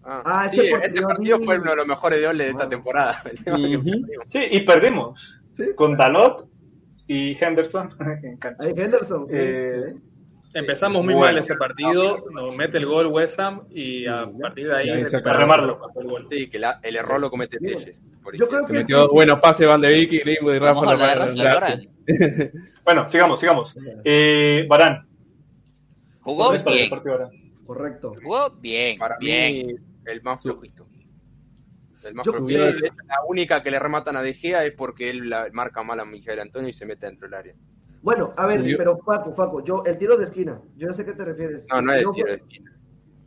Ah, Ah, sí, ese partido ese partido fue uno de los mejores de Ole de esta Wow. temporada. El que Ujú. perdimos. Sí, y perdimos Sí. con Dalot y Henderson en cancha. Ahí Henderson. sí. Eh, Empezamos muy Bueno. mal ese partido, nos mete el gol West Ham y a partir de ahí se recuperamos remarlo. el gol. Sí, que la- el error lo comete. Telles. por Yo creo Se que metió dos buenos pases Van de Vick y Greenwood y Rafa Vamos a hablar de Lombardi. Rafa ahora. bueno, sigamos, sigamos. Eh, Barán. Jugó ¿Cómo les pareció el bien. Correcto. Jugó bien. Para bien. mí, el más flojito. El más Yo flojito. creo- De hecho, la única que le rematan a De Gea es porque él la marca mal a Miguel Antonio y se mete dentro del área. Bueno, a ver, Subió. pero Paco, Paco, yo, el tiro de esquina, yo no sé a qué te refieres. No, no es el Yo- tiro de esquina.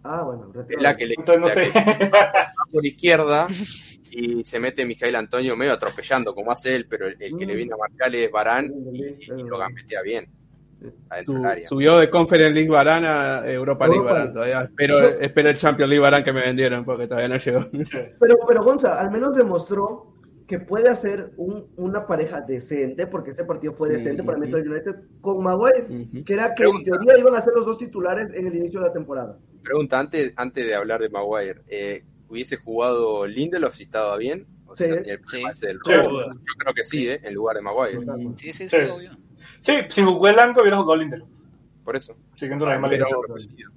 Ah, bueno, retiro la que le Entonces no la sé. que va por izquierda y se mete Mijael Antonio medio atropellando como hace él, pero el, el que Mm. le viene a marcarle es Barán y, y lo gambetea bien adentro Su- del área. subió de Conference League Barán a Europa League Barán. Todavía espero, espero el Champions League Barán que me vendieron porque todavía no llegó. Pero, pero Gonza, al menos demostró que puede hacer un- una pareja decente, porque este partido fue decente para el. Manchester United, con Maguire, que era que en teoría iban a ser los dos titulares en el inicio de la temporada. Pregunta, antes, antes de hablar de Maguire, eh, ¿hubiese jugado Lindelof si estaba bien? O sea, Sí. ese del Sí. robo. Yo creo que sí, ¿eh? en lugar de Maguire. Sí, sí, sí, Sí. obvio. Sí, si jugó el Anco hubiera jugado Lindelof. Por eso. Siguiendo la misma Pero-.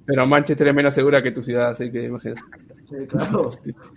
Pero Manchester es menos segura que tu ciudad, así que imagínate. Sí, claro.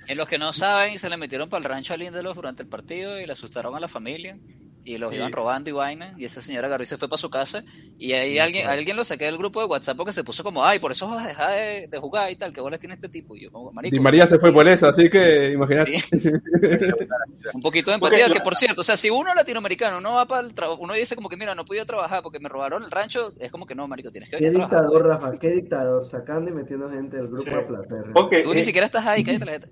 En los que no saben, se le metieron para el rancho a Lindelof durante el partido y le asustaron a la familia y los Sí. iban robando y vaina. Y esa señora agarró y se fue para su casa. Y ahí alguien, alguien lo saqué del grupo de WhatsApp porque se puso como, ay, por eso vas a dejar de, de jugar y tal, que bolas tiene este tipo. Y yo, como, marico. Di María se fue por eso, así que imagínate. Sí. Un poquito de empatía, que por cierto, o sea, si uno latinoamericano no va para el trabajo, uno dice como que, mira, no puedo trabajar porque me robaron el rancho, es como que no, marico, tienes que Qué a trabajar. dictador, Rafa, qué dictador, sacando y metiendo gente del grupo Sí. a placer. Ok, Tú ni eh, siquiera estás ahí, cállate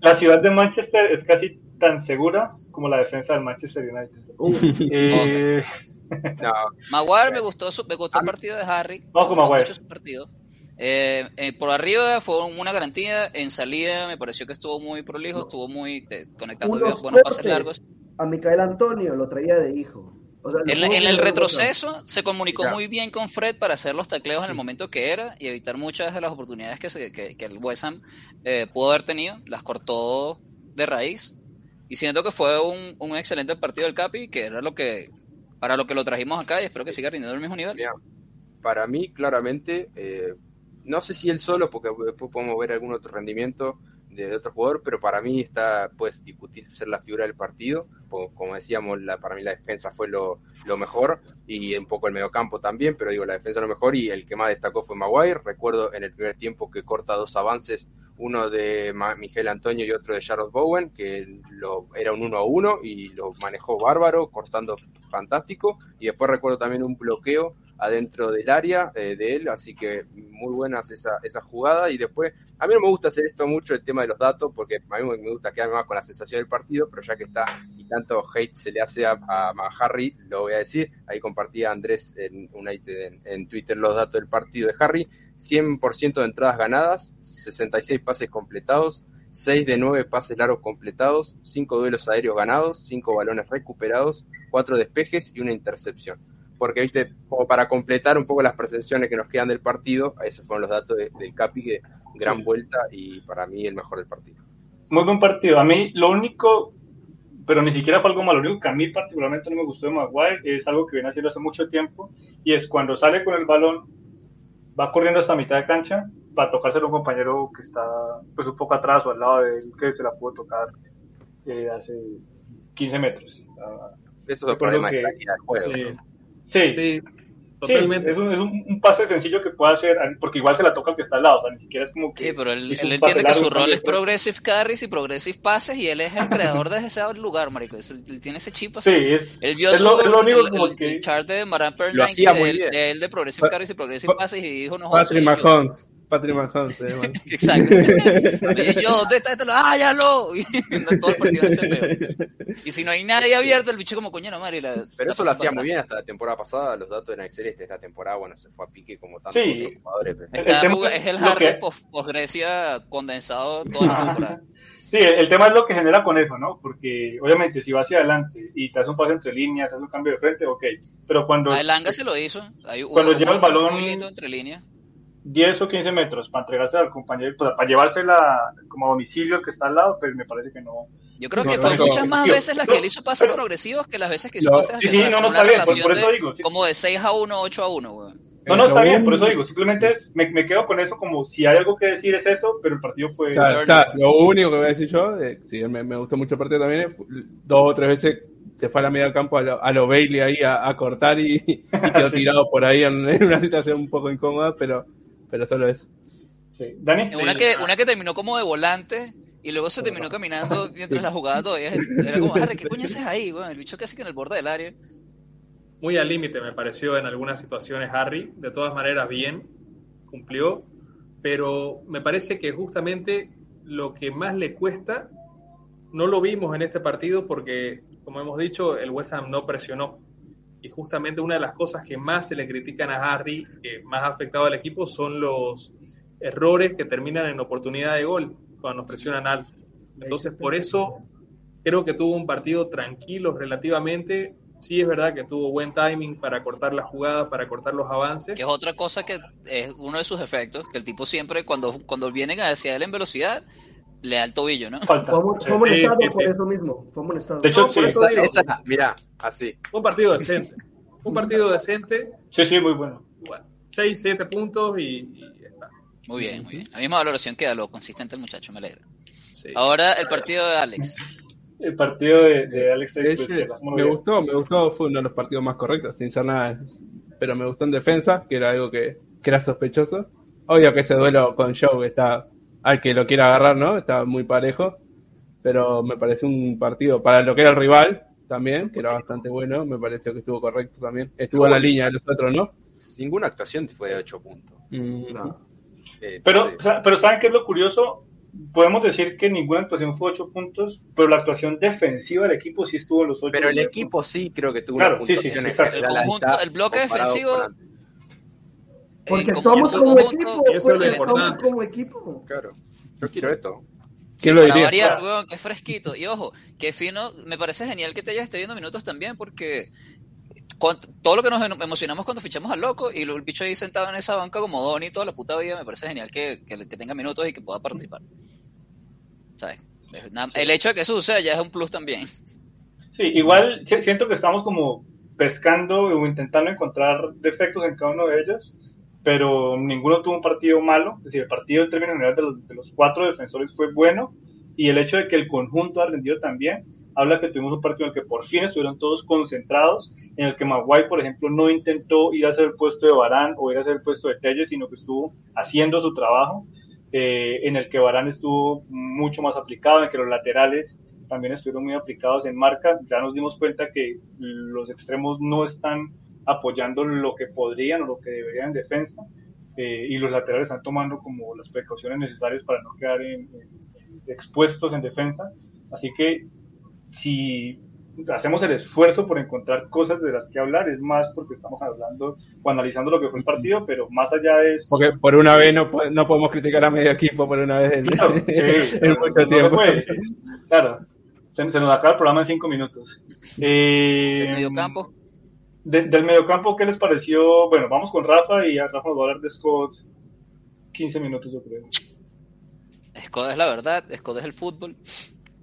la ciudad de Manchester es casi tan segura como la defensa del Manchester United. Uf, Eh, No, Maguire me gustó, su- me gustó el partido de Harry. Vamos con me gustó Maguire. mucho su partido. Eh, eh, por arriba fue una garantía. En salida me pareció que estuvo muy prolijo, estuvo muy eh, unos buenos pases largos. a Micael Antonio lo traía de hijo. O sea, En, el retroceso se comunicó muy bien con Fred para hacer los tacleos en el momento que era y evitar muchas de las oportunidades que, se, que, que el West Ham eh, pudo haber tenido. Las cortó de raíz. Y siento que fue un, un excelente partido del Capi, que era lo que para lo que lo trajimos acá y espero que siga rindiendo al mismo nivel. Mira, para mí, claramente, eh, no sé si él solo, porque después podemos ver algún otro rendimiento de otro jugador, pero para mí está, puedes discutir ser la figura del partido. Como decíamos, la, para mí la defensa fue lo, lo mejor y un poco el mediocampo también, pero digo, la defensa lo mejor y el que más destacó fue Maguire. Recuerdo en el primer tiempo que corta dos avances, uno de Miguel Antonio y otro de Jarrod Bowen, que lo, era un 1 a 1 y lo manejó bárbaro, cortando fantástico. Y después recuerdo también un bloqueo adentro del área eh, de él, así que muy buenas esa, esa jugada. Y después, a mí no me gusta hacer esto mucho el tema de los datos, porque a mí me gusta quedarme más con la sensación del partido, pero ya que está y tanto hate se le hace a, a- a Harry, lo voy a decir. Ahí compartía Andrés en, United en, en Twitter los datos del partido de Harry. 100% de entradas ganadas, 66 pases completados, 6 de 9 pases largos completados, 5 duelos aéreos ganados, 5 balones recuperados, 4 despejes y una intercepción. Porque, viste, como para completar un poco las percepciones que nos quedan del partido, esos fueron los datos de- del Capi, que gran vuelta y para mí el mejor del partido. muy buen partido. A mí lo único, pero ni siquiera fue algo malo, lo único que a mí particularmente no me gustó de Maguire es algo que viene haciendo hace mucho tiempo y es cuando sale con el balón, va corriendo hasta mitad de cancha para tocárselo a un compañero que está pues un poco atrás o al lado de él que se la pudo tocar eh, hace 15 metros. Eso es el problema de que- salida del juego. Sí, ¿no? Sí, sí, Sí, totalmente. es, un, es un- un pase sencillo que puede hacer, porque igual se la toca al que está al lado, o sea, ni siquiera es como que... Sí, pero él, él entiende que su rol es progressive carries y progressive passes y él es el creador de ese lugar, marico. Es- Él tiene ese chip Sí, así. es, Él vio es lo, su- es lo único el, como el- que... el chart de Maran Per Lo hacía muy de, él- de él de progressive carries y progressive pa- passes y dijo, no Patrick. Mahomes. Patrick Mahomes. llama. Exacto. Yo, ¿dónde está esto? ¡Ah, ya lo! Y todo el partido. Y si no hay nadie abierto, el bicho como coño, no, madre. la- Pero la eso lo hacía muy bien hasta la temporada pasada, los datos eran excelentes. Esta temporada, bueno, se fue a pique como tantos Sí. jugadores. pero- El es el Harry que- post, Grecia condensado toda la temporada. Sí, el, tema es lo que genera con eso, ¿no? Porque obviamente si vas hacia adelante y te haces un pase entre líneas, haces un cambio de frente, ok. Pero cuando A Elanga se lo hizo. Hay, Cuando lleva el balón- entre líneas. 10 o 15 metros para entregarse al compañero, pues, para llevársela como a domicilio que está al lado, pues me parece que no. Yo creo No, que fue no, muchas más veces las que él hizo pases pero- progresivos que las veces que hizo pases Sí, sí, no, no, está bien, por- eso de digo, sí. como de 6 a 1, 8 a 1, weón. No, no, está bien, por eso digo, simplemente es, me, me quedo con eso como si hay algo que decir es eso, pero el partido fue... O sea, está, lo único que voy a decir yo, eh, si me, me gustó mucho el partido también, es dos o tres veces se fue a la media del campo a lo, a lo Bailey ahí a, a cortar y, y quedó Sí. tirado por ahí en, en una situación un poco incómoda, pero, pero solo eso. Sí. Dani, Una, que, una que terminó como de volante y luego se terminó caminando mientras la jugada todavía era como, Harry, ¿qué coño haces ahí? weón? el bicho casi que en el borde del área. Muy al límite me pareció en algunas situaciones Harry. De todas maneras, bien, cumplió. Pero me parece que justamente lo que más le cuesta, no lo vimos en este partido porque, como hemos dicho, el West Ham no presionó. Y justamente una de las cosas que más se le critican a Harry, que más ha afectado al equipo, son los errores que terminan en oportunidad de gol cuando nos presionan alto. Entonces, por eso creo que tuvo un partido tranquilo relativamente. Sí, es verdad que tuvo buen timing para cortar la jugada, para cortar los avances. Que es otra cosa que es uno de sus efectos, que el tipo siempre cuando, cuando vienen hacia él en velocidad, le da el tobillo, ¿no? falta. Fue, amo- Sí. amonestado sí, por sí. eso mismo. Fue amonestado. De hecho, No, por sí. eso Esa, digo, esa- mirá, así. un partido decente. Un partido decente, Sí, sí, muy bueno. bueno, 6, 7 puntos y, y ya está. Muy bien, muy bien. La misma valoración que a lo consistente el muchacho, me alegra. Ahora el partido de Alex. El partido de, de Alex me gustó, me gustó, fue uno de los partidos más correctos, sin ser nada, pero me gustó en defensa, que era algo que, que era sospechoso. Obvio que ese duelo con Joe está, al que lo quiera agarrar, ¿no? Está muy parejo, pero me parece un partido para lo que era el rival también, que era bastante bueno, me pareció que estuvo correcto también. Estuvo en la línea de los otros, ¿no? Ninguna actuación fue de 8 puntos. Mm. Eh, pero, pero ¿saben qué es lo curioso? podemos decir que ninguna actuación fue 8 puntos, pero la actuación defensiva del equipo sí estuvo en los 8 Pero el equipo sí creo que tuvo claro, sí, sí, sí, el, conjunto, el bloque defensivo. Porque somos como equipo, eso es somos como equipo. Claro, yo quiero esto. ¿Quién lo diría? Variar, weón, que fresquito. Y ojo, que fino, me parece genial que te hayas viendo minutos también, porque todo lo que nos em-, emocionamos cuando fichamos al loco y el bicho ahí sentado en esa banca como Donny toda la puta vida, me parece genial que, que, tenga minutos y que pueda participar. ¿Sabes? El hecho de que eso suceda ya es un plus también. Sí, igual siento que estamos como pescando o intentando encontrar defectos en cada uno de ellos, pero ninguno tuvo un partido malo. Es decir, el partido en términos generales de los, de los cuatro defensores fue bueno y el hecho de que el conjunto ha rendido también habla que tuvimos un partido en el que por fin estuvieron todos concentrados, en el que Maguire, por ejemplo, no intentó ir a hacer el puesto de Barán o ir a hacer el puesto de Telles, sino que estuvo haciendo su trabajo, eh, en el que Barán estuvo mucho más aplicado, en el que los laterales también estuvieron muy aplicados en marca. Ya nos dimos cuenta que los extremos no están apoyando lo que podrían o lo que deberían en defensa, eh, y los laterales están tomando como las precauciones necesarias para no quedar expuestos en defensa. Así que si hacemos el esfuerzo por encontrar cosas de las que hablar, es más porque estamos hablando o analizando lo que fue el partido, pero más allá de eso. Porque por una vez no, no podemos criticar a medio equipo por una vez en, mucho tiempo. claro, se, nos acaba el programa en cinco minutos. Eh, ¿El mediocampo? Del mediocampo, ¿qué les pareció? Bueno, vamos con Rafa y a Rafa va a hablar de Scott 15 minutos, yo creo. Scott es la verdad, Scott es el fútbol.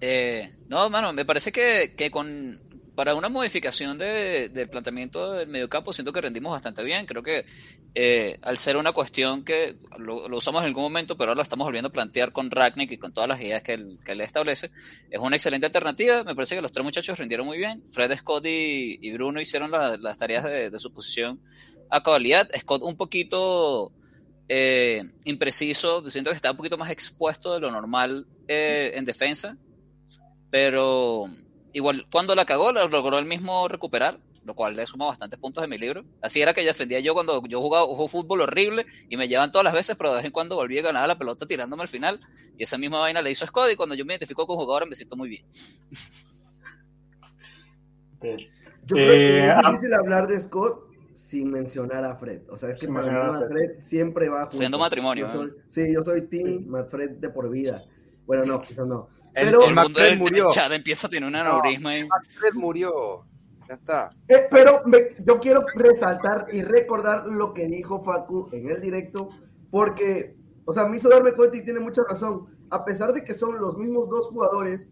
Eh, no, mano, me parece que, que con para una modificación de, del planteamiento del mediocampo siento que rendimos bastante bien. Creo que eh, al ser una cuestión que lo, usamos en algún momento, pero ahora lo estamos volviendo a plantear con Ragnick y con todas las ideas que él, que él establece, es una excelente alternativa. Me parece que los tres muchachos rindieron muy bien. Fred, Scott y, Bruno hicieron las tareas de, de, su posición a cabalidad. Scott un poquito eh, impreciso, siento que está un poquito más expuesto de lo normal eh, en defensa pero igual, cuando la cagó, lo logró él mismo recuperar, lo cual le suma bastantes puntos en mi libro. Así era que ya defendía yo cuando yo jugaba jugó fútbol horrible y me llevan todas las veces, pero de vez en cuando volví a ganar la pelota tirándome al final. Y esa misma vaina le hizo Scott y cuando yo me identifico con jugador me siento muy bien. Yo creo que es eh, ah, difícil hablar de Scott sin mencionar a Fred. O sea, es que para mí Fred siempre va junto. Siendo matrimonio. ¿eh? sí, yo soy Team Fred de por vida. Bueno, no, quizás no. Pero el, el murió. Chad empieza a tener un aneurisma. No, murió. Ya está. Eh, pero yo quiero resaltar y recordar lo que dijo Facu en el directo, porque, o sea, me hizo darme cuenta y tiene mucha razón. A pesar de que son los mismos dos jugadores,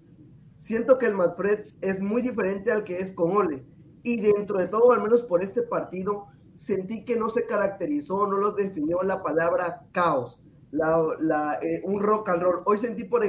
siento que el Manfred es muy diferente al que es con Ole. Y dentro de todo, al menos por este partido, sentí que no se caracterizó, no los definió la palabra caos, la, la, eh, un rock and roll. Hoy sentí, por,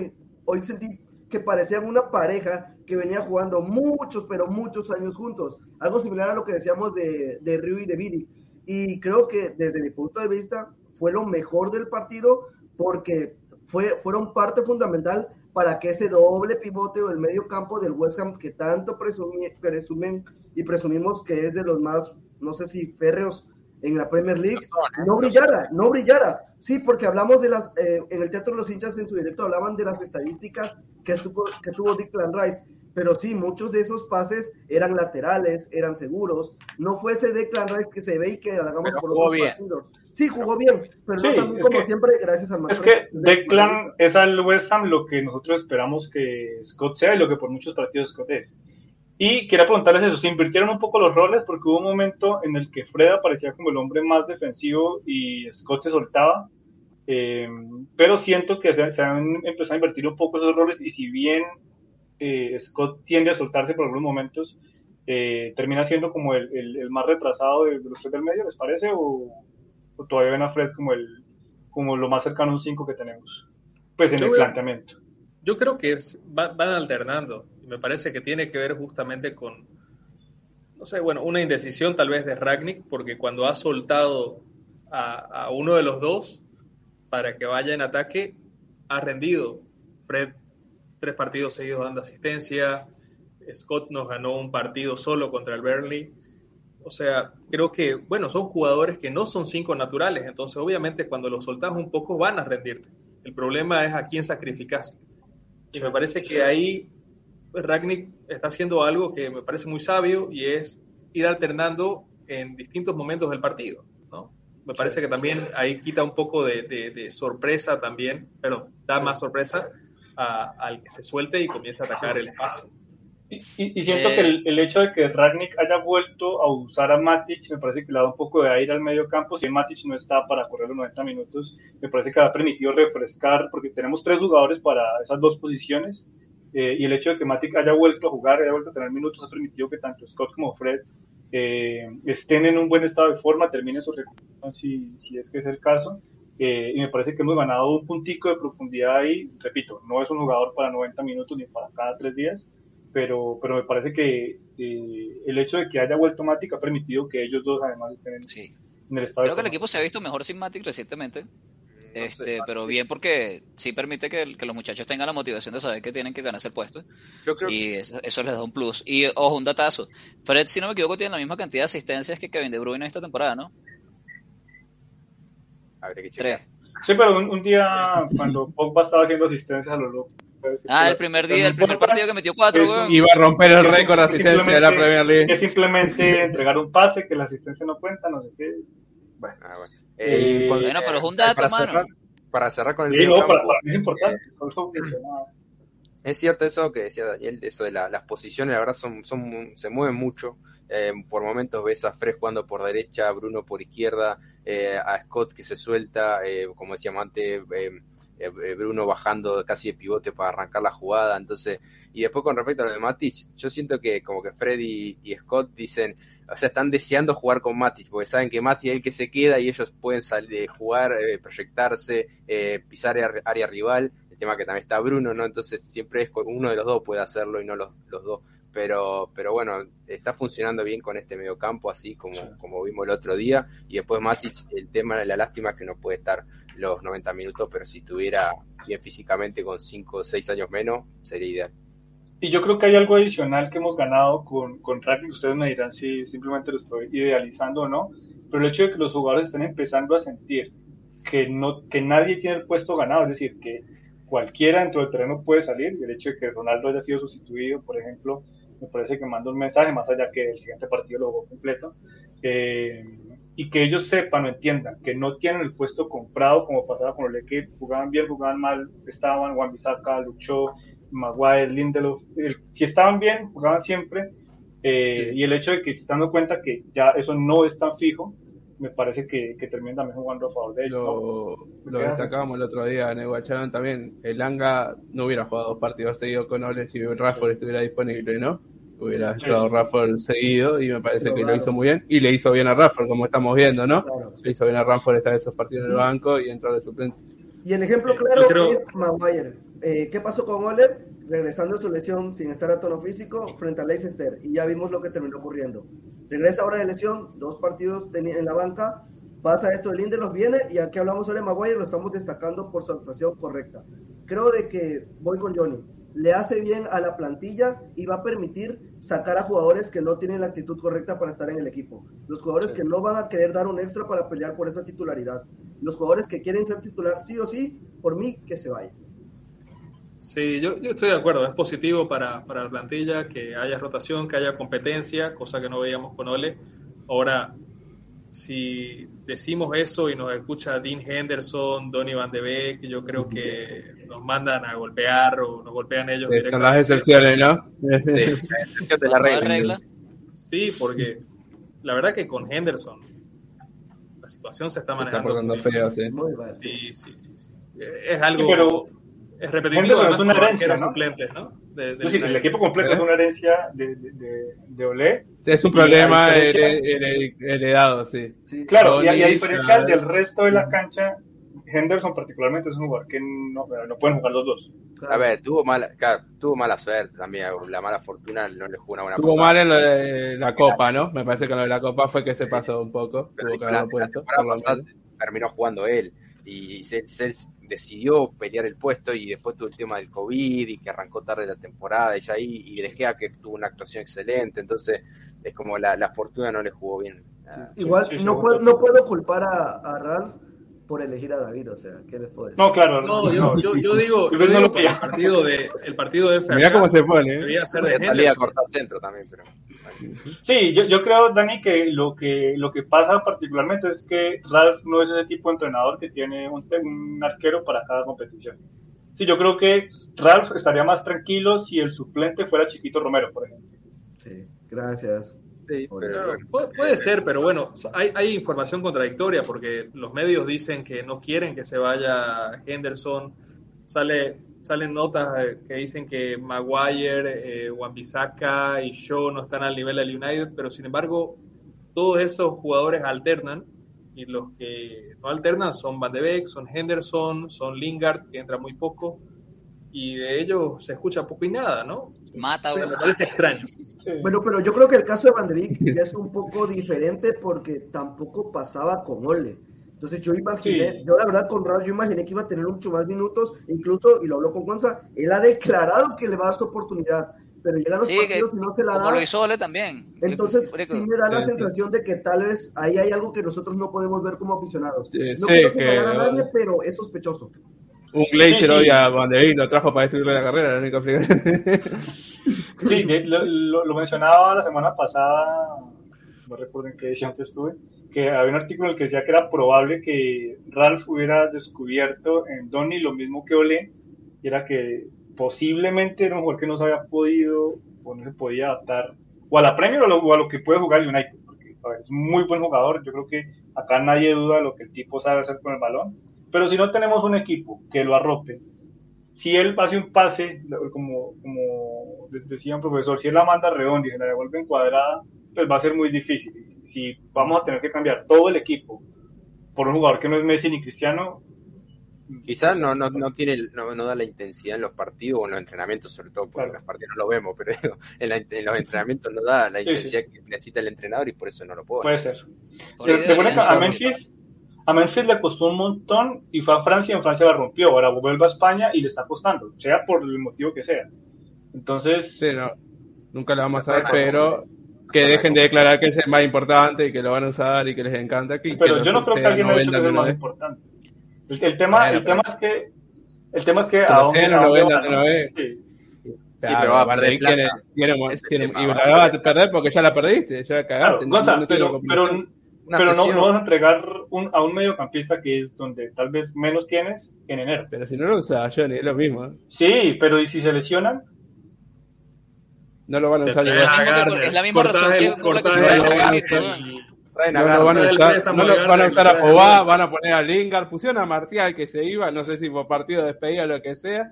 hoy sentí que parecían una pareja que venía jugando muchos, pero muchos años juntos. Algo similar a lo que decíamos de, de Ryu y de Billy. Y creo que desde mi punto de vista fue lo mejor del partido porque fue, fueron parte fundamental para que ese doble pivote o el medio campo del West Ham que tanto presumen y presumimos que es de los más, no sé si férreos en la Premier League, no brillara, no brillara. Sí, porque hablamos de las, eh, en el Teatro de los Hinchas en su directo hablaban de las estadísticas que tuvo, que tuvo Declan Rice, pero sí, muchos de esos pases eran laterales, eran seguros. No fue ese Declan Rice que se ve y que hagamos por jugó bien. Sí, jugó bien, pero no también como siempre, gracias al Es que Declan es al West Ham lo que nosotros esperamos que Scott sea y lo que por muchos partidos Scott es. Y quería preguntarles eso, se invirtieron un poco los roles porque hubo un momento en el que Fred aparecía como el hombre más defensivo y Scott se soltaba, eh, pero siento que se, han empezado a invertir un poco esos roles y si bien eh, Scott tiende a soltarse por algunos momentos, eh, termina siendo como el, el, más retrasado de, los tres del medio, ¿les parece? ¿O, todavía ven a Fred como el, como lo más cercano a un 5 que tenemos, pues en Yo el planteamiento. Yo creo que es- va- van alternando. Y me parece que tiene que ver justamente con, no sé, bueno, una indecisión tal vez de Ragnick, porque cuando ha soltado a, uno de los dos para que vaya en ataque, ha rendido. Fred, tres partidos seguidos dando asistencia. Scott nos ganó un partido solo contra el Burnley. O sea, creo que, bueno, son jugadores que no son cinco naturales, entonces obviamente cuando los soltas un poco van a rendirte. El problema es a quién sacrificas. Y me parece que ahí pues, Ragnick está haciendo algo que me parece muy sabio y es ir alternando en distintos momentos del partido. ¿no? Me parece que también ahí quita un poco de, de- de sorpresa también, pero da más sorpresa al que se suelte y comience a atacar el espacio. Y, y- y siento Eh. que el, el hecho de que Ragnick haya vuelto a usar a Matic me parece que le da un poco de aire al medio campo. Si Matic no está para correr los 90 minutos, me parece que ha permitido refrescar, porque tenemos tres jugadores para esas dos posiciones. eh, y el hecho de que Matic haya vuelto a jugar, haya vuelto a tener minutos, ha permitido que tanto Scott como Fred eh, estén en un buen estado de forma, terminen su recuperación si, si es que es el caso. Eh, y me parece que hemos ganado un puntico de profundidad ahí. Repito, no es un jugador para 90 minutos ni para cada tres días, pero, pero me parece que eh, el hecho de que haya vuelto Matic ha permitido que ellos dos además estén en, Sí. en el estado Creo que el equipo se ha visto mejor sin Matic recientemente. No Este, sé, pero sí. bien porque sí permite que, que los muchachos tengan la motivación de saber que tienen que ganarse el puesto Yo creo y eso, eso les da un plus. Y ojo, un datazo. Fred, si no me equivoco, tiene la misma cantidad de asistencias que Kevin De Bruyne esta temporada, ¿no? Habría que. Tres. Sí, pero un, un día cuando Pogba estaba haciendo asistencias a los locos. Ah, el primer día, el primer partido que metió cuatro, es- weón. Iba a romper el récord de asistencia de la Premier League. Es simplemente entregar un pase, que la asistencia no cuenta, no sé qué. Bueno, Ah, bueno. Eh, con- bueno, pero es un eh, dato, para mano. cerrar, para cerrar con el sí, no, campo, para, para mí es importante. mencionaba. Es cierto eso que decía Daniel, de eso de la- las posiciones, la verdad son, son se mueven mucho. Eh, por momentos ves a Fred jugando por derecha, Bruno por izquierda, eh, a Scott que se suelta, eh, como decíamos antes, eh, eh, Bruno bajando casi de pivote para arrancar la jugada. Entonces, y después con respecto a lo de Matic, yo siento que como que Fred y, Scott dicen, o sea, están deseando jugar con Matic, porque saben que Matic es el que se queda y ellos pueden salir, jugar, eh, proyectarse, eh, pisar área, área rival. El tema que también está Bruno, ¿no? Entonces siempre es uno de los dos puede hacerlo y no los, los dos. Pero, pero bueno, está funcionando bien con este mediocampo, así como, como vimos el otro día. Y después Matic, el tema de la lástima es que no puede estar los 90 minutos, pero si estuviera bien físicamente con 5 o 6 años menos, sería ideal. Y yo creo que hay algo adicional que hemos ganado con, con Ragnick. Ustedes me dirán si simplemente lo estoy idealizando o no. Pero el hecho de que los jugadores estén empezando a sentir que, no, que nadie tiene el puesto ganado, es decir, que cualquiera dentro del terreno puede salir. El hecho de que Ronaldo haya sido sustituido, por ejemplo, me parece que manda un mensaje, más allá que el siguiente partido lo jugó completo. Eh, y que ellos sepan o entiendan que no tienen el puesto comprado como pasaba con los que jugaban bien, jugaban mal, estaban, Juan Bisaca, Lucho, Maguire, Lindelof, el- si estaban bien, jugaban siempre, eh, Sí. y el hecho de que se están dando cuenta que ya eso no es tan fijo, me parece que, que terminan también jugando a favor de ellos. ¿no? Lo, lo destacábamos el otro día en el Guachán también. El Anga no hubiera jugado dos partidos seguidos con Ole si Rafford estuviera disponible, ¿no? Hubiera sí. Rafford seguido y me parece Pero que lo claro. hizo muy bien. Y le hizo bien a Rafford, como estamos viendo, ¿no? Claro. Le hizo bien a Rafford estar esos partidos en el banco y entrar de suplente. Y el ejemplo claro creo- es Maguire. Eh, ¿Qué pasó con Oler? Regresando de su lesión sin estar a tono físico frente a Leicester. Y ya vimos lo que terminó ocurriendo. Regresa ahora de lesión, dos partidos en la banca. Pasa esto de Lindelof, viene y aquí hablamos ahora de Maguire, lo estamos destacando por su actuación correcta. Creo de que voy con Johnny. Le hace bien a la plantilla y va a permitir sacar a jugadores que no tienen la actitud correcta para estar en el equipo. Los jugadores que no van a querer dar un extra para pelear por esa titularidad. Los jugadores que quieren ser titular sí o sí, por mí, que se vayan. Sí, yo, yo estoy de acuerdo. Es positivo para, para la plantilla que haya rotación, que haya competencia, cosa que no veíamos con Ole. Ahora, si decimos eso y nos escucha Dean Henderson, Donny Van de Beek, yo creo que nos mandan a golpear o nos golpean ellos Eh, Son las directamente. excepciones, ¿no? Sí, de la ¿Cuál regla. Sí, porque la verdad que con Henderson la situación se está Se está manejando. portando feo, sí. Muy. Sí, sí, sí, sí. Es algo. Sí, pero es repetitivo. Henderson es una herencia, ¿no? suplentes, ¿no? De- de Es decir, el equipo completo ¿Eh? es una herencia de, de, de, de Olé. Es un problema heredado, sí. Sí. Claro, y a, y a diferencia del resto de la cancha, Henderson particularmente es un jugador que no, no pueden jugar los dos. A ver, tuvo mala, claro, tuvo mala suerte también, la mala fortuna no le jugó una buena Tuvo pasada. mal en lo de la Copa, ¿no? Me parece que en lo de la Copa fue que se pasó un poco. Tuvo que la- puesto, pasada terminó jugando él y se, se decidió pelear el puesto y después tuvo el tema del COVID y que arrancó tarde la temporada y ya ahí y De Gea que tuvo una actuación excelente entonces es como la, la fortuna no le jugó bien. Ah, Igual sí, no, puedo, no puedo culpar a, a Ralph por elegir a David, o sea, ¿qué les puedo decir? No, claro. No, yo, yo, yo digo, Yo yo no digo que el partido de, el partido de FA Mirá cómo se pone. ¿eh? debía ser de salía a Henderson. cortar centro también pero Sí, yo, yo creo, Dani, que lo que lo que pasa particularmente es que Ralph no es ese tipo de entrenador que tiene un, un arquero para cada competición. Sí, yo creo que Ralph estaría más tranquilo si el suplente fuera Chiquito Romero, por ejemplo. Sí, gracias. Sí Por pero Claro, bueno. puede, puede ser, pero bueno, hay, hay información contradictoria porque los medios dicen que no quieren que se vaya Henderson. Sale, salen notas eh, que dicen que Maguire, eh, Wan-Bissaka y Shaw no están al nivel del United, pero sin embargo, todos esos jugadores alternan y los que no alternan son Van de Beek, son Henderson, son Lingard, que entra muy poco, y de ellos se escucha poco y nada, ¿no? Mata, Me güey. parece extraño. Bueno, pero yo creo que el caso de Van de Beek ya es un poco diferente porque tampoco pasaba con Ole. Entonces yo imaginé, Sí. yo la verdad con Ralph yo imaginé que iba a tener mucho más minutos, incluso, y lo habló con Gonza, él ha declarado que le va a dar su oportunidad, pero llegan los Sí, que partidos y no se la como da. lo hizo Ole también. Entonces sí me da la sensación de que tal vez ahí hay algo que nosotros no podemos ver como aficionados. Sí, no sí, quiero que- señalar a nadie, pero es sospechoso. Un sí. hoy a Van Beek lo trajo para destruirle la carrera, la única explicación. Sí, lo, lo- lo mencionaba la semana pasada, no recuerdo en qué edición que estuve, que había un artículo en el que decía que era probable que Ralph hubiera descubierto en Donny lo mismo que Ole, y era que posiblemente era un jugador que no se había podido o no se podía adaptar o a la Premier o a lo, o a lo que puede jugar el United, porque a ver, es muy buen jugador, yo creo que acá nadie duda de lo que el tipo sabe hacer con el balón, pero si no tenemos un equipo que lo arrope, si él hace un pase, como, como decía un profesor, si él la manda redonda y se la devuelve encuadrada, pues va a ser muy difícil. Si, vamos a tener que cambiar todo el equipo por un jugador que no es Messi ni Cristiano, Quizás no, no, no tiene, no, no da la intensidad en los partidos o en los entrenamientos, sobre todo porque Claro. en los partidos no lo vemos, pero digo, en, la- en los entrenamientos no da la Sí, intensidad que necesita el entrenador y por eso no lo pone. puede ser. por ahí Te- a Memphis, a Memphis le costó un montón y fue a Francia y en Francia la rompió. Ahora vuelve a España y le está costando, sea por el motivo que sea. Entonces, Sí, no. Nunca lo vamos a saber, pero que dejen de declarar que es el más importante y que lo van a usar y que les encanta. Que, pero que yo no creo que alguien no haya dicho que es de el más importante. El, el tema, Bueno, el tema es que, el tema es que a lo dónde, sea, no. Sí. Claro, pero va a perder tiene- plata. tiene- tiene- y va la a vas a perder. porque ya la perdiste, ya Claro, cagaste. Gonza, no tiene pero. Una pero no, no vas a entregar un, a un mediocampista que es donde tal vez menos tienes en enero. Pero si no lo usa Johnny, es lo mismo. ¿eh? Sí, pero ¿y si se lesionan? No lo van a usar es la misma razón que No lo van a usar, no lo- van a usar a Garner. van a poner a Lingard, pusieron a Martial que se iba, no sé si por partido de despedida o lo que sea.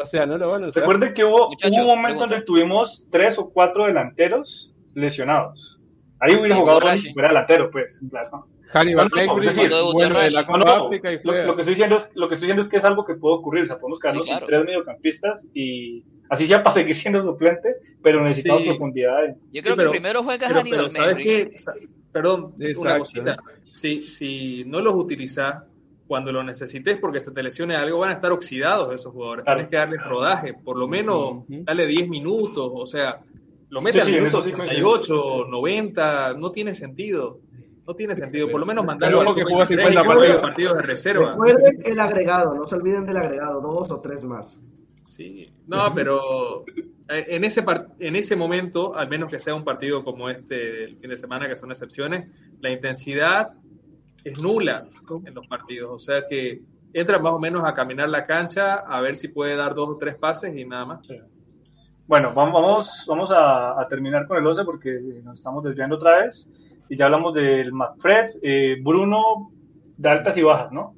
O sea, no lo van a usar. Recuerden que hubo, Muchachos, un momento pregunta. donde tuvimos tres o cuatro delanteros lesionados. Ahí hubiera jugado si fuera delantero, pues. Claro. Hannibal No, no, Lecter, es decir, vuelve de la No, Copa no, África y lo, lo que estoy diciendo es, lo que estoy diciendo es que es algo que puede ocurrir. O sea, podemos quedarnos Sí, claro. tres mediocampistas y así sea para seguir siendo suplente, pero necesitamos Sí. profundidad. en- Yo creo Sí, pero- que primero juega Pero, Hannibal pero ¿sabes qué? Perdón, Exacto. una cosita. Si, si no los utilizás cuando lo necesites porque se te lesione algo, van a estar oxidados esos jugadores. Claro. Tienes que darles rodaje, por lo menos Ujú. dale 10 minutos, o sea, lo metes Sí, sí, al minuto eso sí 88, 90, no tiene sentido. No tiene sentido, por lo menos mandarlo a que Super jugó 23 50 y que juegue partidos. partidos de reserva. Recuerden el agregado, no se olviden del agregado, dos o tres más. Sí, no, pero eh, en ese, par- en ese momento, al menos que sea un partido como este el fin de semana, que son excepciones, la intensidad es nula en los partidos. O sea que entra más o menos a caminar la cancha, a ver si puede dar dos o tres pases y nada más. Bueno, vamos, vamos, a, a terminar con el 11 porque nos estamos desviando otra vez. Y ya hablamos del McFred, eh, Bruno de altas y bajas, ¿no?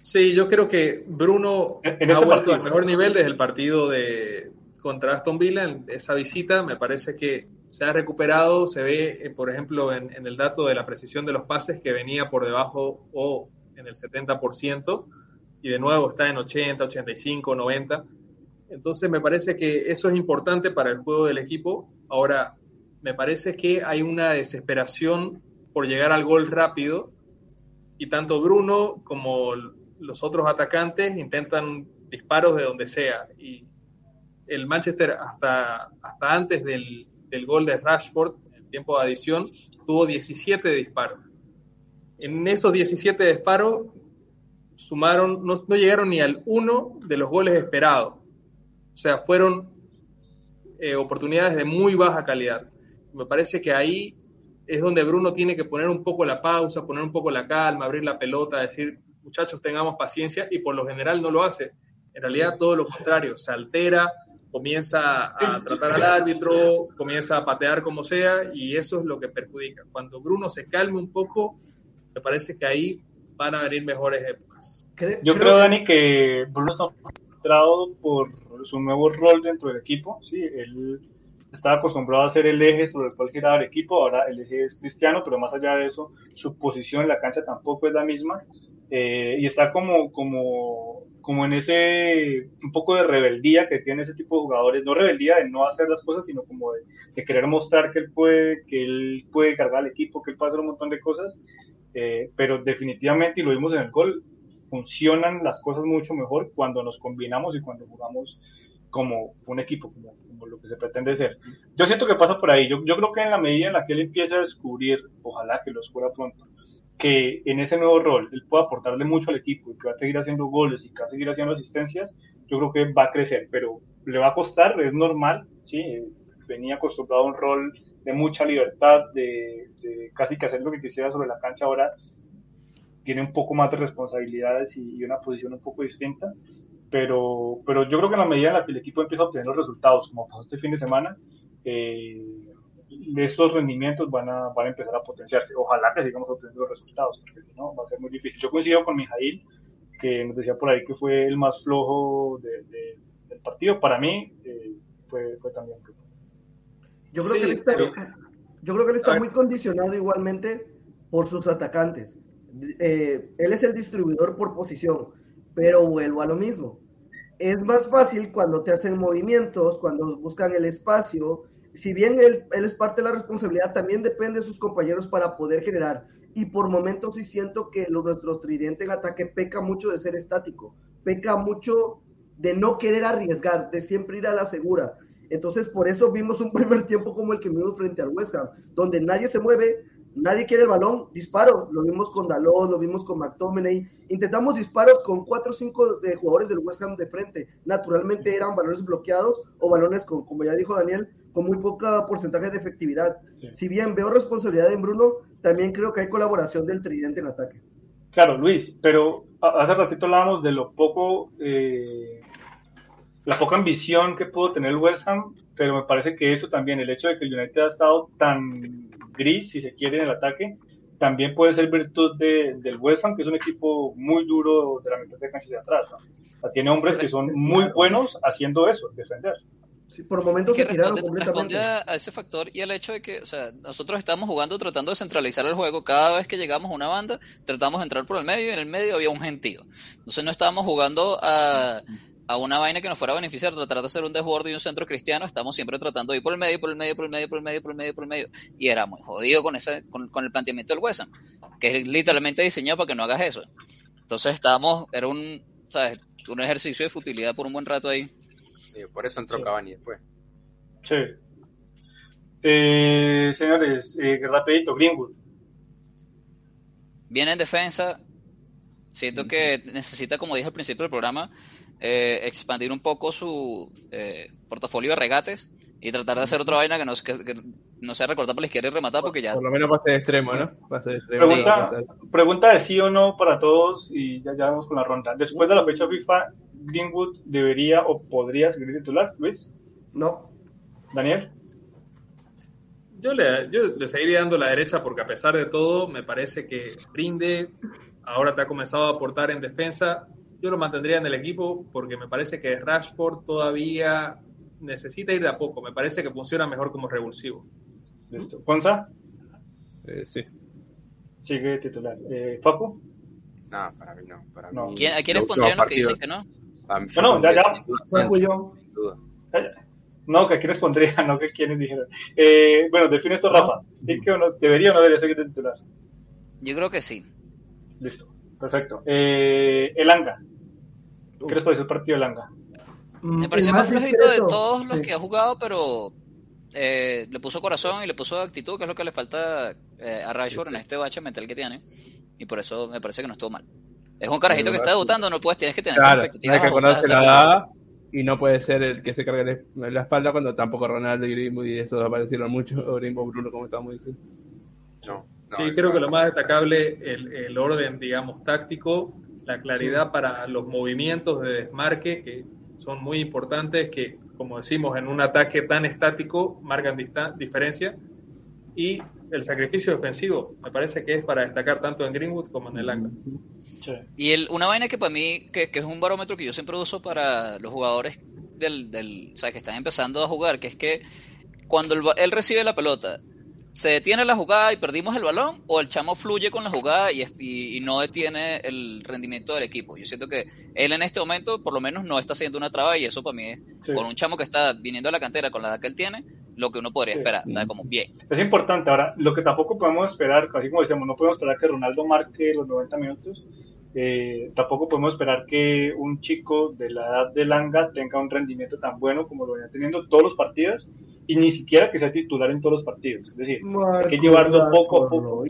Sí, yo creo que Bruno En- en ha este vuelto partido. al mejor nivel desde el partido de contra Aston Villa, en esa visita. Me parece que se ha recuperado, se ve, eh, por ejemplo, en, en, el dato de la precisión de los pases que venía por debajo o en el 70%, y de nuevo está en 80, 85, 90. Entonces me parece que eso es importante para el juego del equipo. Ahora, me parece que hay una desesperación por llegar al gol rápido y tanto Bruno como los otros atacantes intentan disparos de donde sea. Y el Manchester hasta, hasta antes del, del gol de Rashford, en tiempo de adición, tuvo 17 disparos. En esos 17 disparos sumaron, no, no llegaron ni al uno de los goles esperados. O sea, fueron eh, oportunidades de muy baja calidad. Me parece que ahí es donde Bruno tiene que poner un poco la pausa, poner un poco la calma, abrir la pelota, decir, muchachos, tengamos paciencia, y por lo general no lo hace. En realidad todo lo contrario, se altera, comienza a tratar al árbitro, comienza a patear como sea, y eso es lo que perjudica. Cuando Bruno se calme un poco, me parece que ahí van a venir mejores épocas. Yo creo, Dani, que Bruno por su nuevo rol dentro del equipo, ¿sí? Él estaba acostumbrado a ser el eje sobre el cual giraba el equipo, ahora el eje es Cristiano, pero más allá de eso, su posición en la cancha tampoco es la misma, eh, y está como, como, como en ese, un poco de rebeldía que tiene ese tipo de jugadores, no rebeldía de no hacer las cosas, sino como de, de querer mostrar que él puede, que él puede cargar al equipo, que él puede hacer un montón de cosas, eh, pero definitivamente, y lo vimos en el gol, funcionan las cosas mucho mejor cuando nos combinamos y cuando jugamos como un equipo, como, como, lo que se pretende ser. Yo siento que pasa por ahí. Yo, yo, creo que en la medida en la que él empieza a descubrir, ojalá que lo descubra pronto, que en ese nuevo rol él pueda aportarle mucho al equipo y que va a seguir haciendo goles y que va a seguir haciendo asistencias, yo creo que va a crecer, pero le va a costar, es normal, ¿sí? Venía acostumbrado a un rol de mucha libertad, de, de casi que hacer lo que quisiera sobre la cancha, ahora tiene un poco más de responsabilidades y, y una posición un poco distinta pero, pero yo creo que en la medida en la que el equipo empieza a obtener los resultados, como pasó este fin de semana, eh, estos rendimientos van a, van a empezar a potenciarse. Ojalá que sigamos obteniendo los resultados, porque si no va a ser muy difícil. Yo coincido con Mijail, que nos decía por ahí que fue el más flojo de, de, del partido. Para mí eh, fue, fue, también. Yo creo, sí, que él está, pero, yo creo que él está muy condicionado igualmente por sus atacantes. Eh, él es el distribuidor por posición, pero vuelvo a lo mismo es más fácil cuando te hacen movimientos, cuando buscan el espacio. Si bien él, es parte de la responsabilidad, también depende de sus compañeros para poder generar. Y por momentos sí siento que lo, nuestro tridente en ataque peca mucho de ser estático, peca mucho de no querer arriesgar, de siempre ir a la segura. Entonces, por eso vimos un primer tiempo como el que vimos frente al West Ham, donde nadie se mueve, nadie quiere el balón, disparo. Lo vimos con Dalot, lo vimos con McTominay. Intentamos disparos con cuatro o cinco de jugadores del West Ham de frente. Naturalmente eran balones bloqueados o balones con, como ya dijo Daniel, con muy poca porcentaje de efectividad. Sí. Si bien veo responsabilidad en Bruno, también creo que hay colaboración del tridente en ataque. Claro, Luis, pero hace ratito hablábamos de lo poco, eh, la poca ambición que pudo tener el West Ham, pero me parece que eso también, el hecho de que el United ha estado tan gris, si se quiere, en el ataque, también puede ser virtud de, del West Ham, que es un equipo muy duro de la mitad de cancha hacia atrás. ¿no? O sea, tiene hombres que son muy buenos haciendo eso, defender. Sí, por momentos que responde, responde a, a, ese factor y al hecho de que, o sea, nosotros estamos jugando tratando de centralizar el juego. Cada vez que llegamos a una banda, tratamos de entrar por el medio y en el medio había un gentío. Entonces no estábamos jugando a a una vaina que nos fuera a beneficiar, tratar de hacer un desborde y un centro cristiano, estamos siempre tratando de ir por el medio, por el medio, por el medio, por el medio, por el medio, por el medio. Y era muy jodido con ese, con, con el planteamiento del West Ham, que es literalmente diseñado para que no hagas eso. Entonces estábamos, era un, ¿sabes? un ejercicio de futilidad por un buen rato ahí. Sí, por eso entró sí. Cavani después. Sí. Eh, señores, eh, rapidito, Greenwood. Viene en defensa. Siento que necesita, como dije al principio del programa, eh, expandir un poco su eh, portafolio de regates y tratar de hacer otra vaina que no, que, que no sea recortar por la izquierda y rematar porque ya... Por lo menos pase de extremo, ¿no? Pase de extremo. Pregunta, sí. pregunta de sí o no para todos y ya, ya vamos con la ronda. Después de la fecha FIFA, ¿Greenwood debería o podría seguir titular, Luis? No. ¿Daniel? Yo le, yo le seguiría dando la derecha porque a pesar de todo me parece que rinde, ahora te ha comenzado a aportar en defensa, yo lo mantendría en el equipo porque me parece que Rashford todavía necesita ir de a poco. Me parece que funciona mejor como revulsivo. Listo. ¿Ponza? Eh, sí. Sigue titular. Eh, ¿Facu? No, para mí no. Para No. mí, ¿Quién- ¿A quiénes pondrían los que dicen que no? a mí- No, no, ya, ya. sin duda, duda. No, que aquí les pondría, no que quienes dijeron. Eh, bueno, define esto, Rafa. ¿Sí que no, ¿Debería o no debería seguir de titular? Yo creo que sí. Listo. Perfecto. Eh, el Anga. ¿Qué les pareció el partido del Anga? Mm, Me pareció el más flojito de todos los Sí. que ha jugado, pero eh, le puso corazón y le puso actitud, que es lo que le falta eh, a Rashford en este bache mental que tiene. Y por eso me parece que no estuvo mal. Es un carajito que está debutando, no puedes, tienes que tener Claro, expectativas hay que a la edad y no puede ser el que se cargue la espalda cuando tampoco Ronaldo y Greenwood y eso aparecieron mucho, o Greenwood Bruno como estábamos diciendo. No, no, Sí, creo que lo más destacable, el, el orden, digamos, táctico, la claridad para los movimientos de desmarque, que son muy importantes, que, como decimos, en un ataque tan estático marcan diferencia, y el sacrificio defensivo, me parece que es para destacar tanto en Greenwood como en el Anga. Sí. Y el, una vaina que para mí, que, que es un barómetro que yo siempre uso para los jugadores del, del, o sea, que están empezando a jugar, que es que cuando el ba- él recibe la pelota, se detiene la jugada y perdimos el balón, o el chamo fluye con la jugada y, es- y, y no detiene el rendimiento del equipo. Yo siento que él en este momento, por lo menos, no está haciendo una traba y eso para mí es, Sí. con un chamo que está viniendo a la cantera con la edad que él tiene, lo que uno podría Sí. esperar. Sea, como bien. Es importante. Ahora, lo que tampoco podemos esperar, así como decíamos, no podemos esperar que Ronaldo marque los 90 minutos. eh, tampoco podemos esperar que un chico de la edad de Langa tenga un rendimiento tan bueno como lo venía teniendo todos los partidos y ni siquiera que sea titular en todos los partidos. Es decir, Marco que llevarlo poco a poco.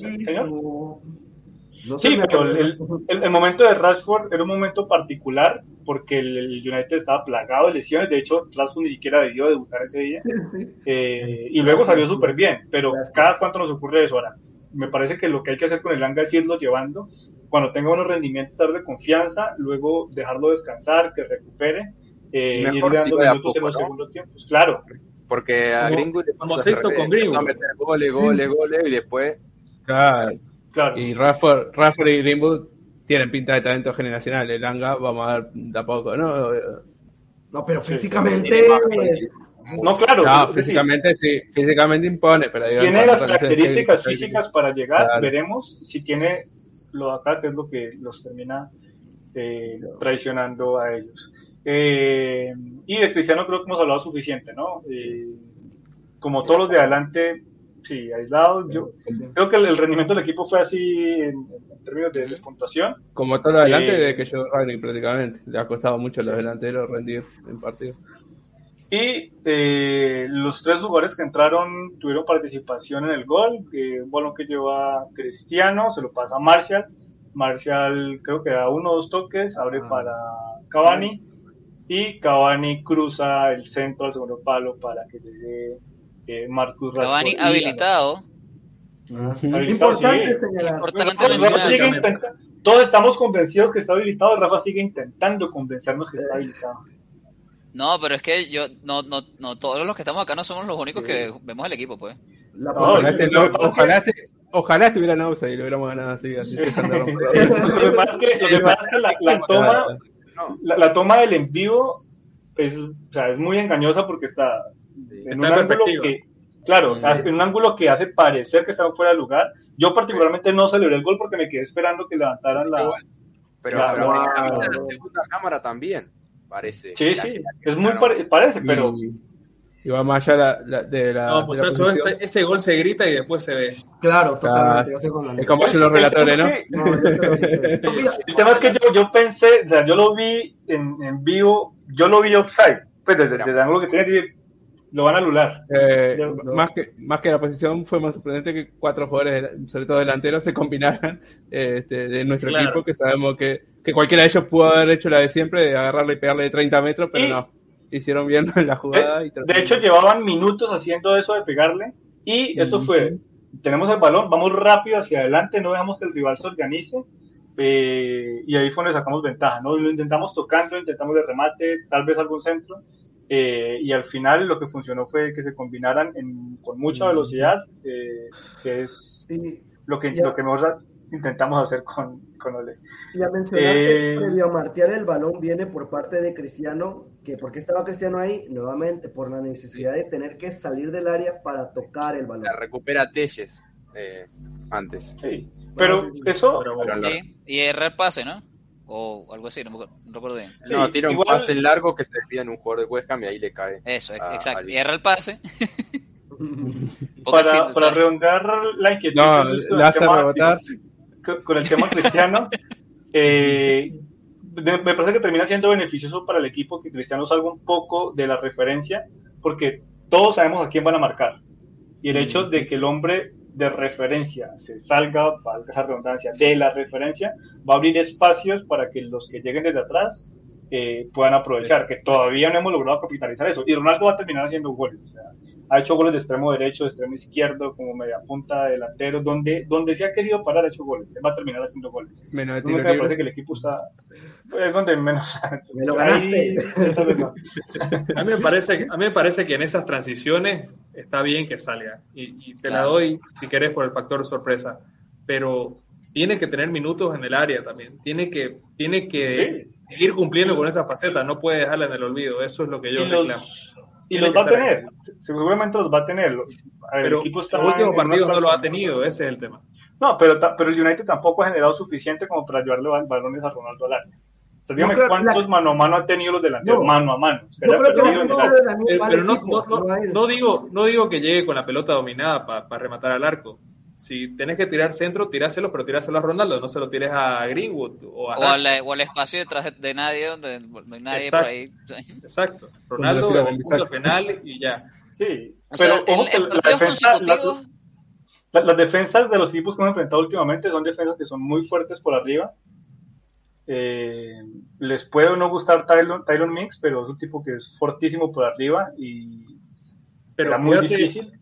Sí, pero el, el- el momento de Rashford era un momento particular porque el, el United estaba plagado de lesiones. De hecho, Rashford ni siquiera debió debutar ese día. Eh, y luego salió súper bien. Pero cada cuánto nos ocurre eso. Ahora, me parece que lo que hay que hacer con el Anga es irlo llevando. Cuando tenga unos rendimientos, darle confianza, luego dejarlo descansar, que recupere. Eh, Y mejor si dando minutos en los ¿no? segundos tiempos. Claro, Porque a Como- Greenwood le como pasó se al hizo revés, con Greenwood. empezó a meter goles, goles, goles, y después Claro. claro. Y Rafford, Rafford y Greenwood tienen pinta de talento generacional. El Anga vamos a ver de a poco, ¿no? No, pero Sí. físicamente. No, claro. No, físicamente sí, físicamente impone, pero tiene en las características físicas para llegar, Claro. veremos si tiene lo de acá, que es lo que los termina eh, traicionando a ellos. Eh, y de Cristiano creo que hemos hablado suficiente, ¿no? Eh, como todos los de adelante, sí, aislados, yo creo que el, el rendimiento del equipo fue así en, en términos de, de puntuación. Como todo lo adelante Eh, de que yo Ragnick prácticamente. Le ha costado mucho a los delanteros rendir en partido. Y eh, los tres jugadores que entraron tuvieron participación en el gol. eh, un balón que lleva Cristiano, se lo pasa a Marshall. Marshall creo que da uno o dos toques, abre Ah. para Cavani. Y Cavani cruza el centro al segundo palo para que llegue eh, Marcus Rashford. Cavani y- habilitado. Habilitado, Importante sí. Rafa Todos estamos convencidos que está habilitado. Rafa sigue intentando convencernos que está habilitado. No, pero es que yo, no, no, no, todos los que estamos acá no somos los únicos que vemos el equipo, pues. La No, Ojalá, este- lo ojalá, este- ojalá estuviera Nausa y lo hubiéramos ganado así. así se están dando- Lo que pasa es que, lo que, pasa es que la, la toma, no, la, la toma del en vivo es, o sea, es muy engañosa porque está en Está un ángulo que, claro, o sea, en un ángulo que hace parecer que estaba fuera de lugar. Yo particularmente no celebré el gol porque me quedé esperando que levantaran la... Igual. pero, la segunda cámara también parece. Sí, sí, es muy no, pare- parece, pero Y, y va más allá la- la- de la. No, de la muchachos, posición. ese, ese gol se grita y después se ve. Claro, totalmente. yo estoy con la Es como hacen los relatores, ¿no? El tema es que yo, yo pensé, o sea, yo lo vi en, en vivo, yo lo vi offside, pues desde, desde el ángulo que dije, lo van a anular. Eh, más, que, más que la posición fue más sorprendente que cuatro jugadores, sobre todo delanteros, se combinaran eh, este, de nuestro Claro. equipo, que sabemos que, que cualquiera de ellos pudo haber hecho la de siempre, de agarrarle y pegarle de 30 metros, pero Y- no. Hicieron bien la jugada. De, y de hecho, llevaban minutos haciendo eso de pegarle y eso fue, tenemos el balón, vamos rápido hacia adelante, no dejamos que el rival se organice eh, y ahí fue donde sacamos ventaja, ¿no? Lo intentamos tocando, intentamos de remate, tal vez algún centro eh, y al final lo que funcionó fue que se combinaran en- con mucha velocidad, eh, que es lo que, Ya. lo que mejor intentamos hacer con, con Ole. ya mencionaste, Eh, previo a martear el balón viene por parte de Cristiano que por qué estaba Cristiano ahí, nuevamente por la necesidad de tener que salir del área para tocar el balón. La recupera Telles eh, antes. Sí. Pero eso, Pero bueno, Sí, y erra el pase, ¿no? O algo así, no, me acuerdo- no recuerdo bien. Sí, no, tira un igual- pase largo que se desvía en un jugador de West Ham y ahí le cae. Eso, exacto. Y erra el pase. Para, sí, o para redondear la inquietud No, el hace tema- rebotar. con- con el tema cristiano, eh, de- me parece que termina siendo beneficioso para el equipo que Cristiano salga un poco de la referencia, porque todos sabemos a quién van a marcar. Y el hecho de que el hombre de referencia se salga, valga esa redundancia, de la referencia, va a abrir espacios para que los que lleguen desde atrás eh, puedan aprovechar, que todavía no hemos logrado capitalizar eso. Y Ronaldo va a terminar haciendo goles. O sea, ha hecho goles de extremo derecho, de extremo izquierdo, como media punta, delantero, donde, donde se ha querido parar ha hecho goles. Él va a terminar haciendo goles. Menos de tiro me parece que el equipo está. Es donde menos. Me lo ganaste. A mí me parece, que- a mí me parece que en esas transiciones está bien que salga. Y, y te la doy, si querés, por el factor sorpresa. Pero tiene que tener minutos en el área también. Tiene que, tiene que seguir cumpliendo con esa faceta. No puede dejarla en el olvido. Eso es lo que yo Y los, reclamo. Y los va a tener. Seguramente los va a tener. El Pero equipo está los últimos partidos no lo ha tenido. Ese es el tema. No, pero, pero el United tampoco ha generado suficiente como para llevarle bal- balones a Ronaldo al área. O sea, dígame cuántos la- mano a mano han tenido los delanteros, No. mano a mano. Creo que la Pero, no, no- no- no no digo, no digo que llegue con la pelota dominada para rematar al arco. Si tenés que tirar centro, tiráselo, pero tiráselo a Ronaldo, no se lo tires a Greenwood o a o, al, Rashford. o al espacio detrás de- nadie, donde no hay nadie Exacto. por ahí. Exacto. Ronaldo en el punto penal y ya. Sí, O pero sea, ojo en, que en la defensa, la- la- las defensas de los equipos que hemos enfrentado últimamente son defensas que son muy fuertes por arriba. Eh, les puede o no gustar Tyron, Tyron Mix, pero es un tipo que es fortísimo por arriba y Pero era muy difícil.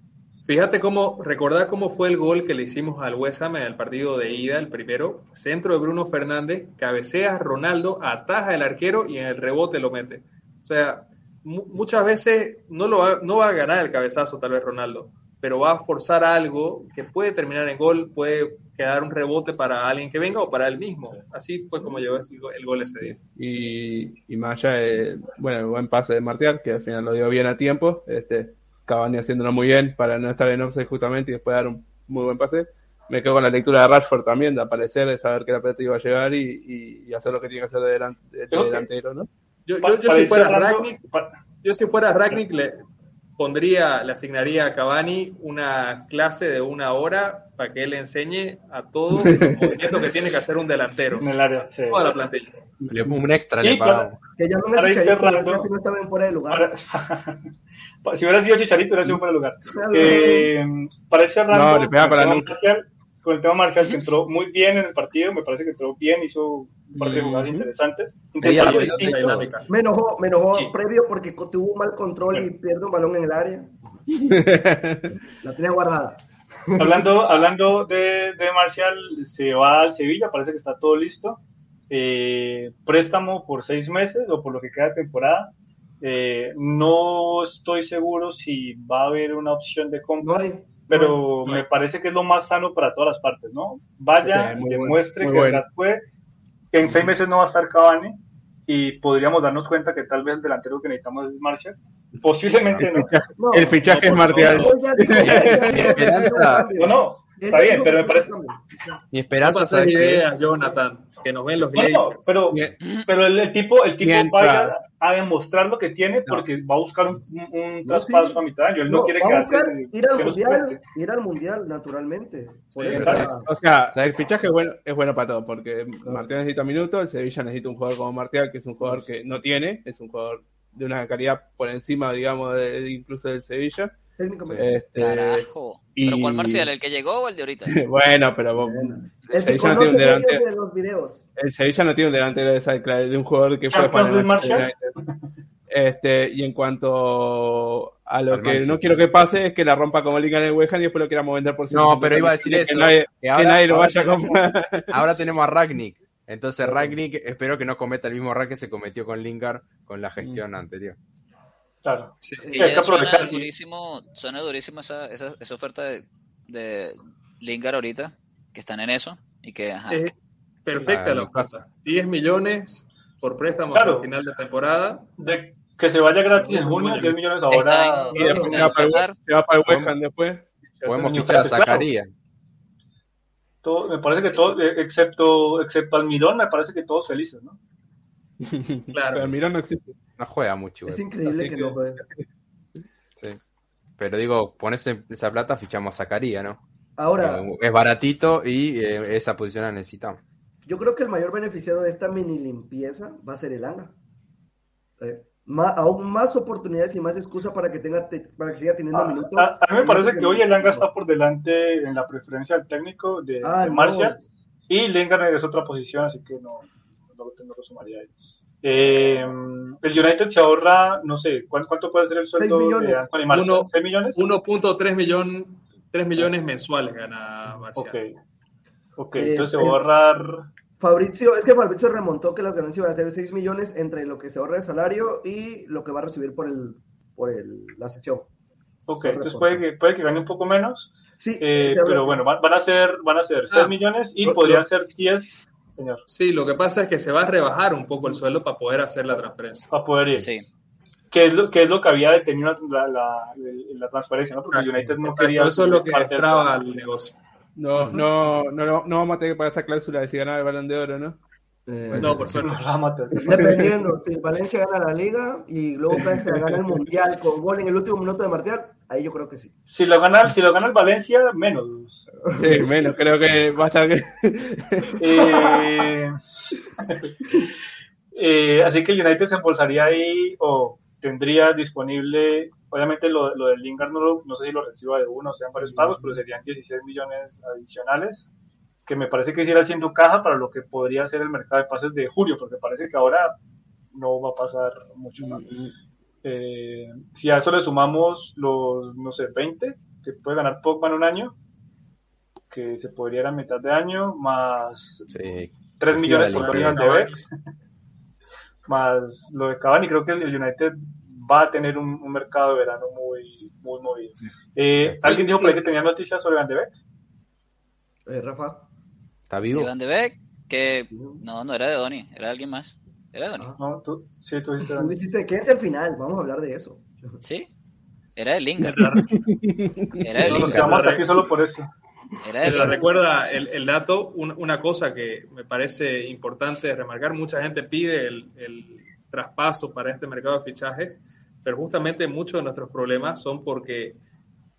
Fíjate cómo, recordar cómo fue el gol que le hicimos al West en el partido de ida, el primero, centro de Bruno Fernández, cabecea Ronaldo, ataja el arquero y en el rebote lo mete. O sea, mu- muchas veces no, lo va, no va a ganar el cabezazo tal vez Ronaldo, pero va a forzar algo que puede terminar en gol, puede quedar un rebote para alguien que venga o para él mismo. Así fue como llegó el gol ese día. y, y más allá bueno, el buen pase de Martial, que al final lo dio bien a tiempo, este, Cavani haciéndolo muy bien para no estar en offside justamente y después dar un muy buen pase. Me quedo con la lectura de Rashford también, de aparecer, de saber que la pelota iba a llegar y, y- y hacer lo que tiene que hacer de, delan- de- que- delantero, ¿no? Yo, yo- yo si fuera Ragnick, Yo si fuera Ragnick le pondría, le asignaría a Cavani una clase de una hora para que él le enseñe a todos los movimientos que tiene que hacer un delantero. en el área. sí. Toda la plantilla. Un extra, Y le pagamos. Que ya no me cerrando- ya no estaba en fuera de lugar. Para- pa- si hubiera sido Chicharito, hubiera sido un buen lugar. Eh, para ir cerrando, No, le pegaba con, para el. Marcial, con el tema Marcial, que entró muy bien en el partido, me parece que entró bien, hizo un par de jugadas interesantes. Me enojó, me enojó Sí. previo porque tuvo un mal control y pierde un balón en el área. La tenía guardada. hablando, hablando de, de Marcial, se va al Sevilla, parece que está todo listo. Eh, préstamo por seis meses o por lo que queda de temporada. Eh, no estoy seguro si va a haber una opción de compra, No hay. pero me parece que es lo más sano para todas las partes, ¿no? Vaya, Sí, bueno, demuestre muy que bueno. que en seis meses no va a estar Cavani y podríamos darnos cuenta que tal vez el delantero que necesitamos es Marcial. Posiblemente no. No, el fichaje es no, Martial. No, no, está bien, pero me parece... no. Mi No esperanza, pases ¿sabes qué es? ideas, Jonathan, que nos ven los No, no, Glazers. pero, pero el, el tipo, el tipo Mientras- vaya a demostrar lo que tiene porque va a buscar un, un- un No, traspaso sí. a mitad de año. Él no, No, quiere quedarse. buscar ir al que mundial, ir al mundial, naturalmente. Sí, O sea, el fichaje es bueno, es bueno para todos, porque Martial necesita minutos, el Sevilla necesita un jugador como Martial, que es un jugador que no tiene, es un jugador de una calidad por encima, digamos, de, de incluso del Sevilla. Técnicamente. Este, Carajo. y- ¿Pero cuál Marcial? ¿El que llegó o el de ahorita? bueno, pero vos- El que Sevilla no tiene un ellos delantero. de los videos. el Sevilla no tiene un delantero de, esa, de un jugador que fue para el United. Este, y en cuanto a lo Al que Manchester. no quiero que pase es que la rompa como liga en el West Ham y después lo queramos vender por No, 150 pero iba a decir eso. Nadie, que que ahora- nadie lo ahora vaya a tenemos- comprar. Ahora tenemos a Ragnick. Entonces Ragnick espero que no cometa el mismo error que se cometió con Lingard con la gestión anterior. Claro. Sí. Que suena aprovechar. durísimo, suena durísimo esa, esa, esa oferta de, de Lingard ahorita, que están en eso, y que, ajá, Es perfecta la oferta. 10 millones por préstamo Claro. el final de temporada. De Que se vaya gratis en junio, 10 millones ahora. Y después se va para el, se va para el West Ham después. Podemos fichar a Zacarías. Todo, me parece que todos, eh, excepto, excepto Almirón, me parece que todos felices, ¿no? Claro. Pero Almirón no existe. No juega mucho. Es güey. increíble que, que- no juegue. Sí. Pero digo, pones esa plata, fichamos a Zacarías, ¿no? Ahora, Eh, Es baratito y eh, esa posición la necesitamos. yo creo que el mayor beneficiado de esta mini limpieza va a ser el ANA. Eh, más, aún más oportunidades y más excusa para que tenga te- para que siga teniendo minutos. A, a mí me parece que hoy el Anga está por delante en la preferencia del técnico de, Ah, de no. Martial y Lingard es otra posición, así que no, no, lo- no lo sumaría ahí. Eh, el United se ahorra, no sé, ¿cuánto, cuánto puede ser el sueldo Seis millones. de? Uno- ¿6 millones? 1.3 millón, 3 millones mensuales gana Marcial. Ok. Ok, Eh, entonces se va eh, a ahorrar. Fabrizio, es que Fabrizio remontó que las ganancias iban a ser 6 millones entre lo que se ahorra de salario y lo que va a recibir por el por el, la sección. Ok, se entonces puede que, puede que gane un poco menos, Sí, eh, pero bueno, van, van a ser, van a ser 6 Ah, millones y podrían ser 10, señor, Sí, lo que pasa es que se va a rebajar un poco el sueldo para poder hacer la transferencia. para poder ir. Sí. que es lo que es lo que había detenido la, la, la transferencia, ¿no? Porque el United no Exacto, quería eso es lo que sueldo. el negocio. No, no, no, no, no vamos a tener que pagar esa cláusula de si ganaba el balón de oro, ¿no? eh, No, por suerte. No la vamos a tener. Dependiendo, si Valencia gana la liga y luego Francia gana el mundial con gol en el último minuto de Martial, ahí yo creo que sí. Si lo gana, si lo gana el Valencia, menos. Sí, menos, creo que basta que. Eh, eh, así que el United se embolsaría ahí o tendría disponible, obviamente lo, lo del Lingard no, lo- no sé si lo reciba de uno o sean varios pagos, pero serían 16 millones adicionales, que me parece que irá haciendo caja para lo que podría ser el mercado de pases de julio, porque parece que ahora no va a pasar mucho más. Eh, si a eso le sumamos los, no sé, 20 que puede ganar Pogba en un año, que se podría ir a mitad de año, más Sí. 3 Sí, millones por Van de Beek, más lo de Cavani, creo que el United va a tener un, un mercado de verano muy, muy movido. Eh, ¿Alguien dijo por ahí que tenía noticias sobre Van de Beek? Eh, Rafa. ¿Está vivo? Iván de Beek, que no, no era de Donny, era de alguien más. Era de Donny. No, tú, sí, tú dijiste Tú dijiste, quédense al final, vamos a hablar de eso. Sí. Era de Lingard. Era de No, nos Lingard. quedamos aquí solo por eso. Era Pero recuerda el, el dato, un- una cosa que me parece importante remarcar, mucha gente pide el, el traspaso para este mercado de fichajes, pero justamente muchos de nuestros problemas son porque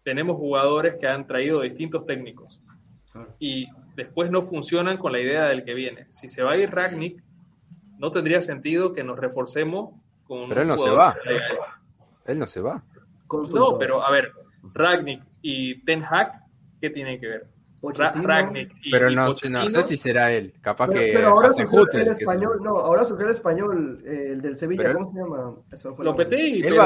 tenemos jugadores que han traído distintos técnicos y después no funcionan con la idea del que viene. Si se va a ir Ragnick, no tendría sentido que nos reforcemos con Pero él no se va. él. No se va. No, pero a ver, Ragnick y Ten Hag, ¿qué tienen que ver? Ragnick y, Pero no, no sé si será él. Capaz Pero, que pero ahora hace surgió el español, no, ahora surgió el español, eh, el del Sevilla, Pero ¿cómo se llama? Eso fue Lopetegui, pero-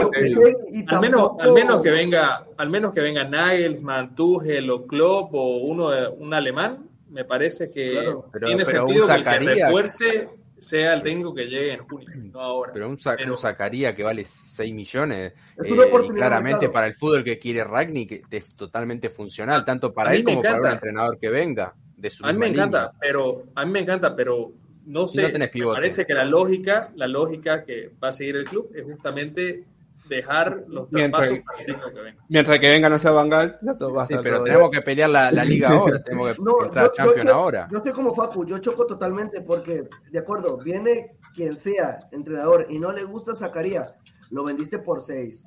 al menos, al menos que venga, al menos que venga Nagelsmann, Tuchel o Klopp o uno de- un alemán, me parece que Claro. Tiene sentido que el que refuerce sea el técnico que llegue en junio, no ahora. Pero un, sa- Pero- un Zacarías que vale 6 millones, eh, y claramente para el fútbol que quiere Ragnick es totalmente funcional, tanto para él como para un entrenador que venga de su A mí me encanta, línea. pero a mí me encanta, pero no sé, no tenés me pivote. parece que la lógica, la lógica que va a seguir el club es justamente dejar los Mientras- traspasos para el técnico que venga. Mientras que venga no sea Bangal, ya todo va a Sí, estar pero todo tenemos que pelear la, la liga ahora, tenemos que No, entrar yo- yo Champions cho- ahora. Yo estoy como Facu, yo choco totalmente porque, de acuerdo, viene quien sea entrenador y no le gusta Zacarías, lo vendiste por 6,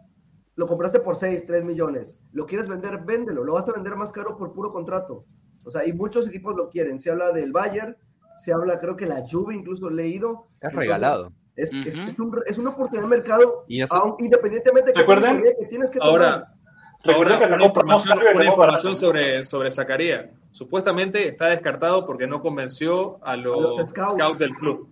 lo compraste por 6, 3 millones, lo quieres vender, véndelo, lo vas a vender más caro por puro contrato. O sea, y muchos equipos lo quieren, se habla del Bayern, se habla, creo que la Juve incluso leído. Es Entonces, regalado. Es, es- Ujú. es un- es una oportunidad de mercado, aun- independientemente de que, ¿Recuerdan? que tienes que. Ahora, Recuerda Ahora, que una información, una información sobre, sobre Zacarías. Supuestamente está descartado porque no convenció a los, los scouts. scouts. del club.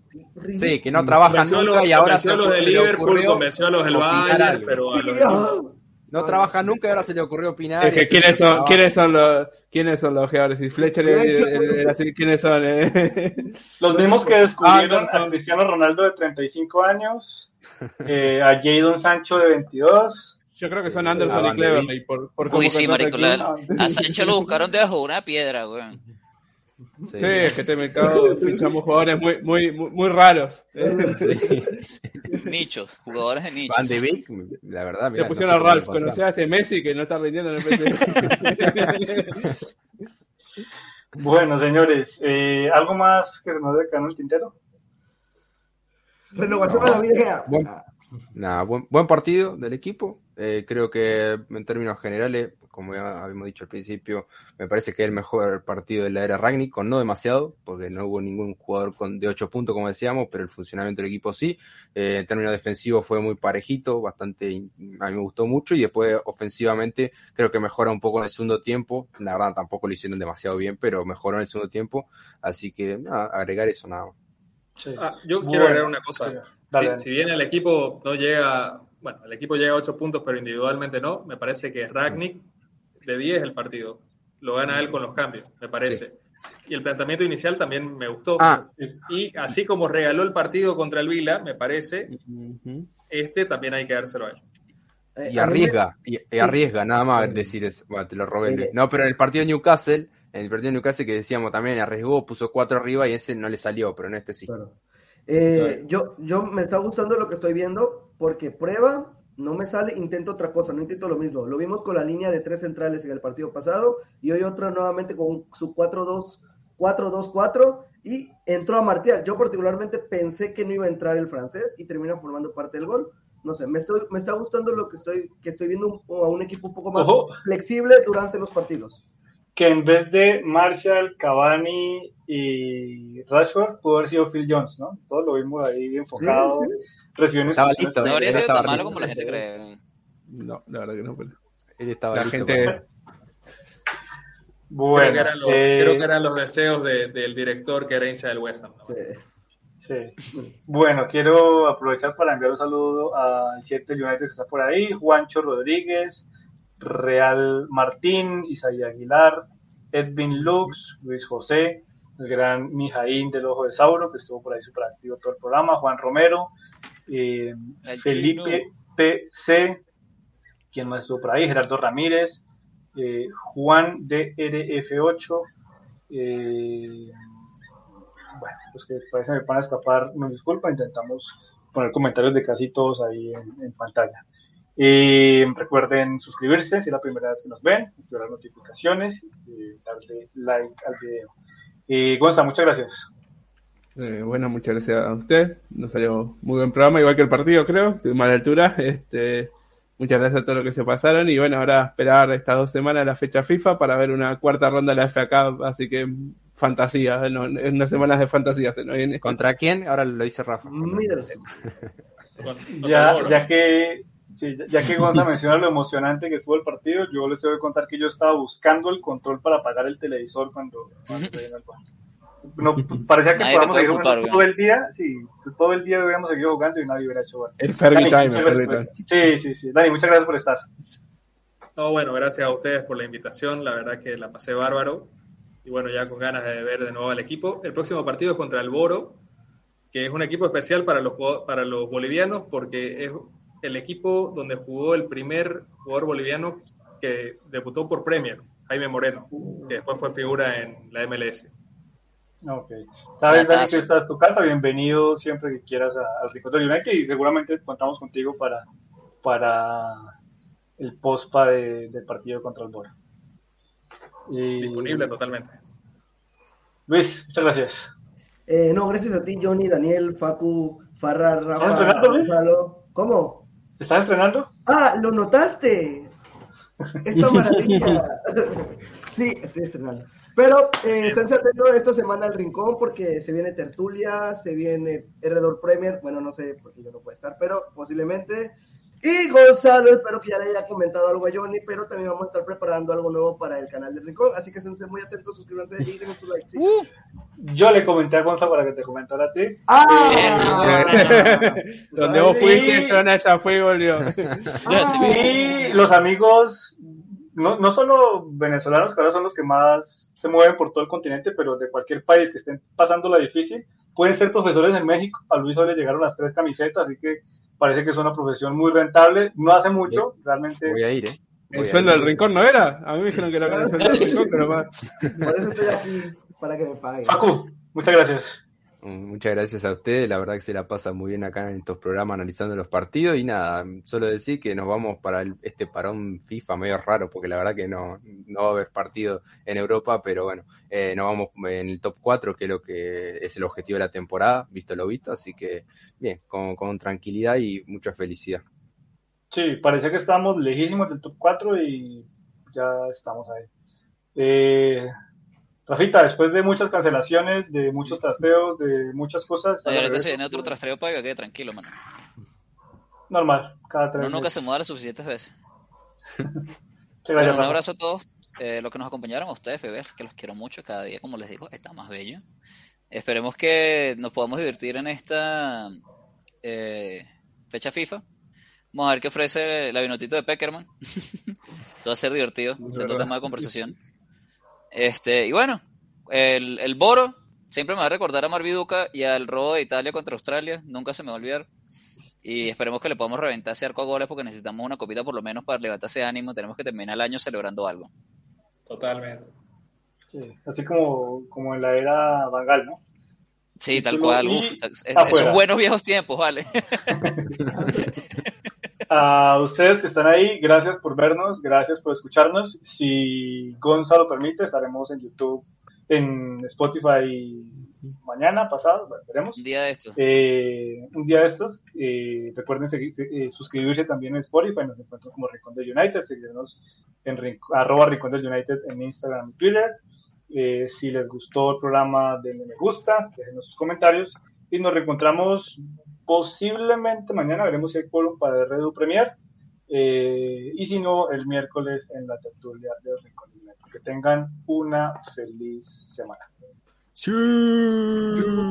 Sí, que no trabaja Convenció a nunca los, y ahora a los de se le Liverpool, ocurrió convenció a los del Bayern, pero a los. No trabaja nunca y ahora se le ocurrió opinar. Es que y ese quiénes son, quiénes son los, quiénes son los. Si Fletcher así, quiénes son. eh? Los mismos que descubrieron Anderson. a Cristiano Ronaldo de 35 años, eh, a Jadon Sancho de 22. Yo creo que son Anderson y Cleverley por, por Uy, sí, contrata marico. el club. la- a Sancho lo buscaron debajo de una piedra, weón. Sí, es que este mercado fichamos jugadores muy, muy, muy, muy raros. Nichos, jugadores de nichos. Van de Beek, la verdad. Le mirá, pusieron no sé a Ralph, conocía a este Messi que no está rindiendo en el PSG. Bueno, señores, eh, ¿algo más que se nos quedar en el tintero? Renovación a la vieja. Buen- Nada, buen, buen partido del equipo. Eh, creo que en términos generales, como ya habíamos dicho al principio, me parece que es el mejor partido de la era Ragnick, con no demasiado, porque no hubo ningún jugador con, de 8 puntos, como decíamos, pero el funcionamiento del equipo sí. Eh, en términos defensivos fue muy parejito, bastante, a mí me gustó mucho, y después ofensivamente creo que mejora un poco en el segundo tiempo. La verdad tampoco lo hicieron demasiado bien, pero mejoró en el segundo tiempo. Así que nada, agregar eso nada más. Sí. Ah, yo quiero agregar una cosa. sí, dale, Si, dale. si bien el equipo no llega, bueno, el equipo llega a 8 puntos, pero individualmente no, me parece que Ragnick de 10 el partido. Lo gana él con los cambios, me parece. Y el planteamiento inicial también me gustó. Ah, Y así como regaló el partido contra el Vila, me parece, este también hay que dárselo a él. Eh, Y arriesga, y, y arriesga, nada más decir eso. Bueno, te lo robé. Sí. Luis. No, pero en el partido de Newcastle, en el partido de Newcastle que decíamos también, arriesgó, puso cuatro arriba y ese no le salió, pero en este sí. Claro. Eh, yo, yo me está gustando lo que estoy viendo porque prueba, no me sale, intento otra cosa, no intento lo mismo. Lo vimos con la línea de tres centrales en el partido pasado y hoy otra nuevamente con su 4-2, 4-2-4 y entró a Martial. Yo particularmente pensé que no iba a entrar el francés y termina formando parte del gol. No sé, me, estoy, me está gustando lo que estoy, que estoy viendo un- a un equipo un poco más Ojo. flexible durante los partidos. Que en vez de Marshall, Cavani y Rashford, pudo haber sido Phil Jones, ¿no? Todos lo vimos ahí enfocado, Sí, recibiendo Estaba listo, No habría sido tan malo como la gente cree. No, la verdad que no. pero Él estaba La listo gente, para- Bueno, creo, que eran los, eh, creo que eran los deseos de- del director que era hincha del West Ham. ¿no? Sí. Sí. Bueno, quiero aprovechar para enviar un saludo al 7 United que está por ahí, Juancho Rodríguez, Real Martín, Isaías Aguilar, Edwin Lux, Luis José, el gran Mijaín del Ojo de Sauro, que estuvo por ahí súper activo todo el programa, Juan Romero, eh, El Felipe. PC, ¿quién más estuvo por ahí? Gerardo Ramírez, eh, Juan DRF8, eh, bueno, los que parece me van a escapar, me disculpa, intentamos poner comentarios de casi todos ahí en, en pantalla. Eh, recuerden suscribirse si es la primera vez que nos ven, activar las notificaciones, y darle like al video. Eh, Gonza, muchas gracias. eh, bueno, muchas gracias a usted. Nos salió muy buen programa, igual que el partido, creo. Estuvimos a la altura. Este, muchas gracias a todos los que se pasaron. Y bueno, ahora esperar estas dos semanas la fecha FIFA para ver una cuarta ronda de la FA Cup. Así que fantasía, no, en unas semanas de fantasía se nos viene. ¿Contra quién? Ahora lo dice Rafa. Ya, ya que sí, ya- que Gonza menciona lo emocionante que estuvo el partido, yo les voy a contar que yo estaba buscando el control para apagar el televisor cuando, cuando. No, parecía que podíamos seguir jugando todo el día, sí, todo el día hubiéramos seguido jugando y nadie hubiera hecho gol. El Dani, Time, el Time. Sí, sí, sí. Dani, muchas gracias por estar. No, bueno, gracias a ustedes por la invitación. La verdad que la pasé bárbaro. Y bueno, ya con ganas de ver de nuevo al equipo. El próximo partido es contra el Boro, que es un equipo especial para los, para los bolivianos porque es el equipo donde jugó el primer jugador boliviano que debutó por Premier, Jaime Moreno, que después fue figura en la MLS. Ok. Sabes, Dani, que esta es tu casa. Bienvenido siempre que quieras a- al Rincón del United y seguramente contamos contigo para, para el pospa de, del partido contra el Bora. Y- Disponible totalmente. Luis, muchas gracias. Eh, no, gracias a ti, Johnny, Daniel, Facu, Farra, Rafa, ¿Estás? Gonzalo. ¿Cómo? ¿Te estás estrenando? Ah, lo notaste. Esta maravilla. sí, estoy estrenando. Pero eh, están atentos esta semana al rincón porque se viene tertulia, se viene Herredor Premier. Bueno, no sé porque yo no puedo estar, pero posiblemente. Y Gonzalo, espero que ya le haya comentado algo a Johnny, pero también vamos a estar preparando algo nuevo para el canal del rincón. Así que estén muy atentos, suscríbanse y denle su like. ¿sí? Uh, Yo le comenté a Gonza para que te comentara a ti. ¡Ah! Donde vos fuiste, Jonah ya fue y volvió. Y los amigos, no, no solo venezolanos, que ahora son los que más se mueven por todo el continente, pero de cualquier país que estén pasando la difícil, pueden ser profesores en México. A Luis hoy le llegaron las tres camisetas, así que parece que es una profesión muy rentable. No hace mucho, realmente. Voy a ir, ¿eh? Voy ¿El sueldo ir. del rincón no era? A mí me dijeron que era el sueldo del rincón, pero más. Por eso estoy aquí. para que me paguen. Facu, muchas gracias. Muchas gracias a ustedes, la verdad que se la pasa muy bien acá en estos programas analizando los partidos y nada, solo decir que nos vamos para el- este parón FIFA medio raro porque la verdad que no, no va a haber partido en Europa, pero bueno, eh, nos vamos en el top 4 que es lo que es el objetivo de la temporada, visto lo visto, así que bien, con, con tranquilidad y mucha felicidad. Sí, parece que estamos lejísimos del top 4 y ya estamos ahí. Eh, Rafita, después de muchas cancelaciones, de muchos trasteos, de muchas cosas, Oye, ahorita se viene otro trastreo para que quede tranquilo, mano. normal, cada tres Uno nunca se muda las suficientes veces. Bueno, un abrazo a todos eh, los que nos acompañaron, a ustedes, Feber, que los quiero mucho. Cada día, como les digo, está más bello. Esperemos que nos podamos divertir en esta eh, fecha FIFA. Vamos a ver qué ofrece el avinotito de Peckerman. Eso va a ser divertido, siendo verdad. tema de conversación. Este, y bueno, el, el Boro siempre me va a recordar a Marviduca y al robo de Italia contra Australia. Nunca se me va a olvidar. Y esperemos que le podamos reventar ese arco a goles porque necesitamos una copita por lo menos para levantar ese ánimo. Tenemos que terminar el año celebrando algo. Totalmente. Sí, así como, como en la era Bangal, ¿no? Sí, tal cual. Uf, esos buenos viejos tiempos, vale. A ustedes que están ahí, gracias por vernos, gracias por escucharnos. Si Gonzalo permite, estaremos en YouTube, en Spotify mañana, pasado, veremos. Un día de esto. Eh, un día de estos, eh, recuerden seguir- eh, suscribirse también en Spotify, nos encuentran como Rincón del United, seguirnos en arroba Rincón del United en Instagram y Twitter. Eh, si les gustó el programa, denle me gusta, déjenos sus comentarios y nos reencontramos posiblemente mañana, veremos si hay quórum para el Redu Premier eh, y si no, el miércoles en la tertulia de United. Que tengan una feliz semana.